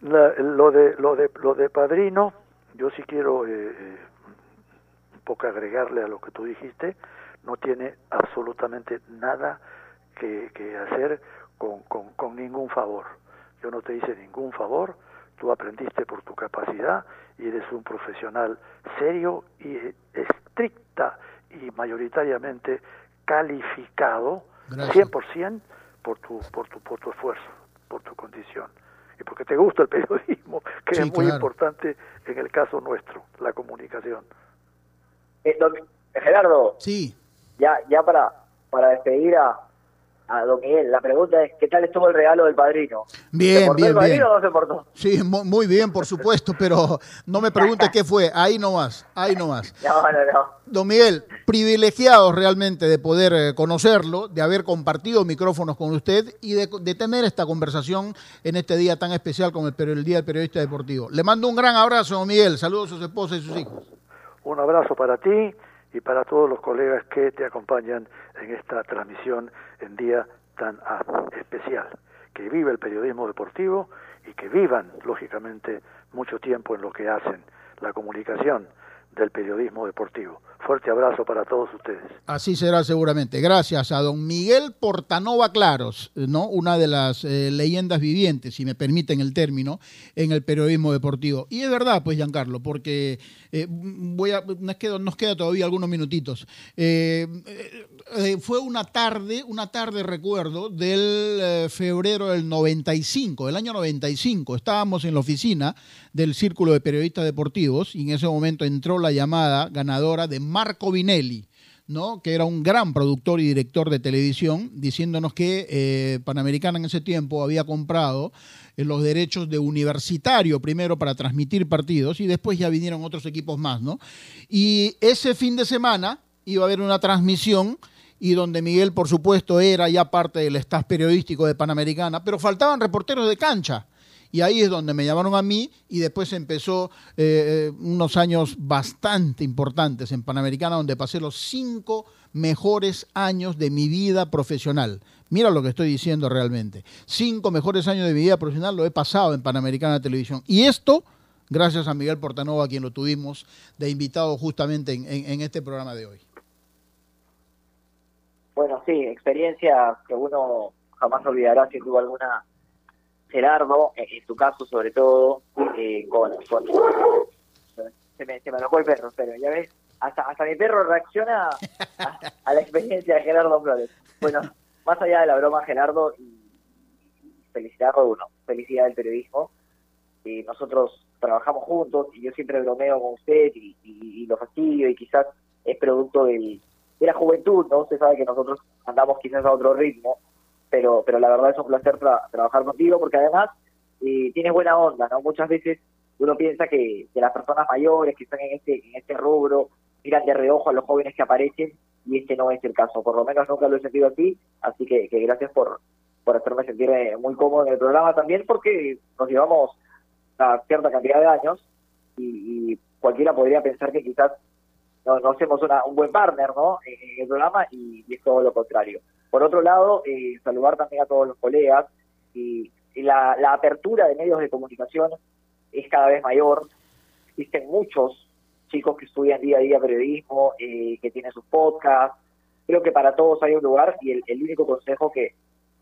lo, de, lo, de, lo de padrino, yo sí quiero eh, eh, un poco agregarle a lo que tú dijiste, no tiene absolutamente nada que, hacer con, con ningún favor. Yo no te hice ningún favor, tú aprendiste por tu capacidad y eres un profesional serio y estricta y mayoritariamente calificado 100% por tu, por, tu, por tu esfuerzo, por tu condición y porque te gusta el periodismo, que es muy importante en el caso nuestro, la comunicación. Eh, Gerardo, sí. ya, ya para, para despedir a, a don Miguel. La pregunta es, ¿qué tal estuvo el regalo del padrino? Bien, bien, el padrino o no se portó? Sí, muy bien, por supuesto, pero no me pregunte qué fue. Ahí nomás, ahí nomás. No, no, no. Don Miguel, privilegiado realmente de poder eh, conocerlo, de haber compartido micrófonos con usted y de, tener esta conversación en este día tan especial como el, el Día del Periodista Deportivo. Le mando un gran abrazo, don Miguel. Saludos a su esposa y sus hijos. Un abrazo para ti y para todos los colegas que te acompañan en esta transmisión en día tan especial. Que vive el periodismo deportivo y que vivan, lógicamente, mucho tiempo en lo que hacen, la comunicación del periodismo deportivo. Fuerte abrazo para todos ustedes. Así será seguramente. Gracias a don Miguel Portanova Claros, ¿no? una de las eh, leyendas vivientes, si me permiten el término, en el periodismo deportivo. Y es verdad, pues, Giancarlo, porque eh, voy a, nos, queda, nos queda todavía algunos minutitos. Eh, fue una tarde, una tarde, recuerdo, del febrero del 95, del año 95. Estábamos en la oficina del Círculo de Periodistas Deportivos y en ese momento entró la llamada ganadora de Marco Vinelli, ¿no? que era un gran productor y director de televisión, diciéndonos que eh, Panamericana en ese tiempo había comprado eh, los derechos de universitario primero para transmitir partidos y después ya vinieron otros equipos más. ¿no? Y ese fin de semana iba a haber una transmisión y donde Miguel, por supuesto, era ya parte del staff periodístico de Panamericana, pero faltaban reporteros de cancha. Y ahí es donde me llamaron a mí y después empezó eh, unos años bastante importantes en Panamericana, donde pasé los cinco mejores años de mi vida profesional. Mira lo que estoy diciendo realmente. Cinco mejores años de mi vida profesional lo he pasado en Panamericana Televisión. Y esto, gracias a Miguel Portanova, a quien lo tuvimos de invitado justamente en, en este programa de hoy. Bueno, sí, experiencia que uno jamás olvidará sin duda alguna. Gerardo, en, tu caso sobre todo, eh, con, se, me, se me enojó el perro, pero ya ves, hasta, hasta mi perro reacciona a, la experiencia de Gerardo Flores. Bueno, más allá de la broma, Gerardo, y felicidad uno, felicidad del periodismo. Y nosotros trabajamos juntos y yo siempre bromeo con usted y, y lo fastidio y quizás es producto del, de la juventud, ¿no? Se sabe que nosotros andamos quizás a otro ritmo, pero, pero la verdad es un placer trabajar contigo porque además eh, tienes buena onda, ¿no? Muchas veces uno piensa que, las personas mayores que están en este, en este rubro miran de reojo a los jóvenes que aparecen y este no es el caso, por lo menos nunca lo he sentido así, así que, gracias por, por hacerme sentir eh, muy cómodo en el programa también porque nos llevamos a cierta cantidad de años y, y cualquiera podría pensar que quizás no, hacemos un buen partner ¿no? en, el programa y, es todo lo contrario. Por otro lado, eh, saludar también a todos los colegas y, la, apertura de medios de comunicación es cada vez mayor. Existen muchos chicos que estudian día a día periodismo, eh, que tienen sus podcasts. Creo que para todos hay un lugar y el, único consejo que,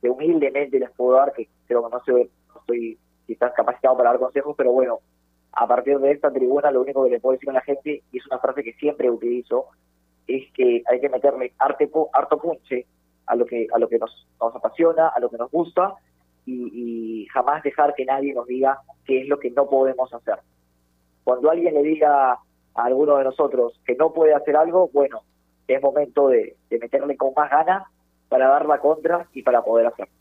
humildemente les puedo dar, que creo que no, sé, no estoy quizás capacitado para dar consejos, pero bueno, a partir de esta tribuna lo único que le puedo decir a la gente, y es una frase que siempre utilizo, es que hay que meterle harto punche a lo que a lo que nos, nos apasiona, a lo que nos gusta, y, jamás dejar que nadie nos diga qué es lo que no podemos hacer. Cuando alguien le diga a alguno de nosotros que no puede hacer algo, bueno, es momento de, meterle con más ganas para dar la contra y para poder hacerlo.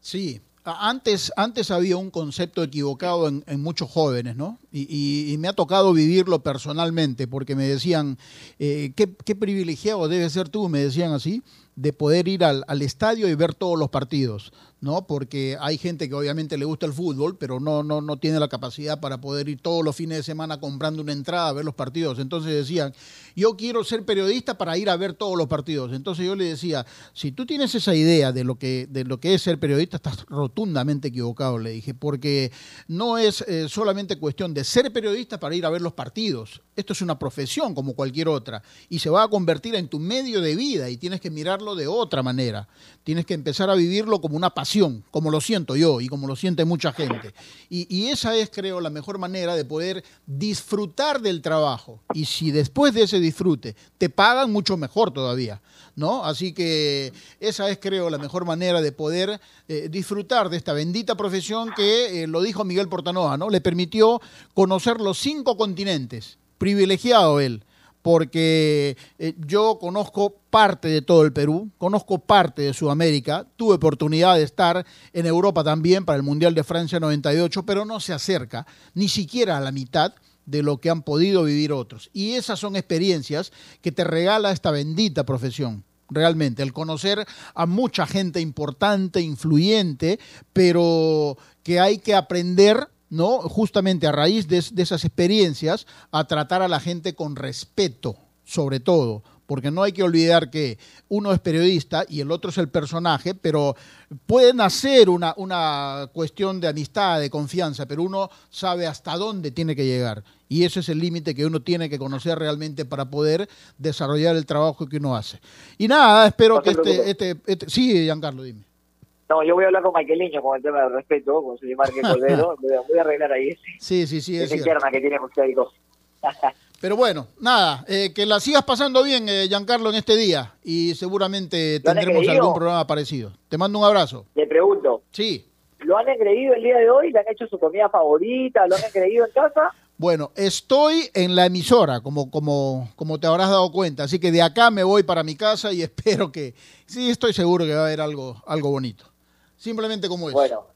Sí, antes, antes había un concepto equivocado en, muchos jóvenes, ¿no? Y, me ha tocado vivirlo personalmente, porque me decían, eh, ¿qué, ¿qué, privilegiado debes ser tú? Me decían así, de poder ir al, al estadio y ver todos los partidos. ¿no? Porque hay gente que obviamente le gusta el fútbol, pero no, no, no tiene la capacidad para poder ir todos los fines de semana comprando una entrada a ver los partidos. Entonces decían, yo quiero ser periodista para ir a ver todos los partidos. Entonces yo le decía, si tú tienes esa idea de lo que, de lo que es ser periodista, estás rotundamente equivocado, le dije, porque no es eh, solamente cuestión de ser periodista para ir a ver los partidos. Esto es una profesión como cualquier otra y se va a convertir en tu medio de vida y tienes que mirarlo de otra manera. Tienes que empezar a vivirlo como una pasión como lo siento yo y como lo siente mucha gente. Y, esa es, creo, la mejor manera de poder disfrutar del trabajo. Y si después de ese disfrute te pagan, mucho mejor todavía. ¿No? Así que esa es, creo, la mejor manera de poder eh, disfrutar de esta bendita profesión que, eh, lo dijo Miguel Portanoa, ¿no? Le permitió conocer los cinco continentes. Privilegiado él porque eh, yo conozco parte de todo el Perú, conozco parte de Sudamérica, tuve oportunidad de estar en Europa también para el Mundial de Francia 98, pero no se acerca ni siquiera a la mitad de lo que han podido vivir otros. Y esas son experiencias que te regala esta bendita profesión realmente, el conocer a mucha gente importante, influyente, pero que hay que aprender ¿no? Justamente a raíz de, esas experiencias, a tratar a la gente con respeto, sobre todo, porque no hay que olvidar que uno es periodista y el otro es el personaje, pero puede nacer una, una cuestión de amistad, de confianza, pero uno sabe hasta dónde tiene que llegar. Y ese es el límite que uno tiene que conocer realmente para poder desarrollar el trabajo que uno hace. Y nada, espero que este, este, este... Sí, Giancarlo, dime. No, yo voy a hablar con Michaeliño con el tema del respeto, con su Marque Cordero. voy a arreglar ahí ese. Sí, sí, sí. Esa interna que tiene usted Pero bueno, nada, eh, que la sigas pasando bien, eh, Giancarlo, en este día. Y seguramente tendremos algún programa parecido. Te mando un abrazo. Le pregunto. Sí. ¿Lo han engreído el día de hoy? ¿Le han hecho su comida favorita? ¿Lo han engreído en casa? Bueno, estoy en la emisora, como, como, como te habrás dado cuenta. Así que de acá me voy para mi casa y espero que. Sí, estoy seguro que va a haber algo, algo bonito. Simplemente como eso. Bueno,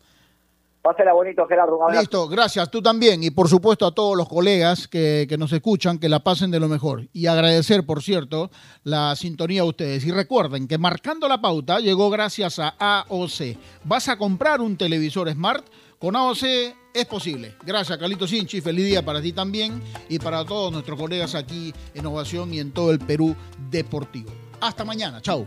Pásela bonito, Gerardo. Un. Listo, gracias. Tú también. Y por supuesto a todos los colegas que, que, nos escuchan, que la pasen de lo mejor. Y agradecer, por cierto, la sintonía a ustedes. Y recuerden que marcando la pauta llegó gracias a AOC. ¿Vas a comprar un televisor Smart? Con AOC es posible. Gracias, Carlito Sinchi. Feliz día para ti también y para todos nuestros colegas aquí en Ovación y en todo el Perú Deportivo. Hasta mañana. Chao.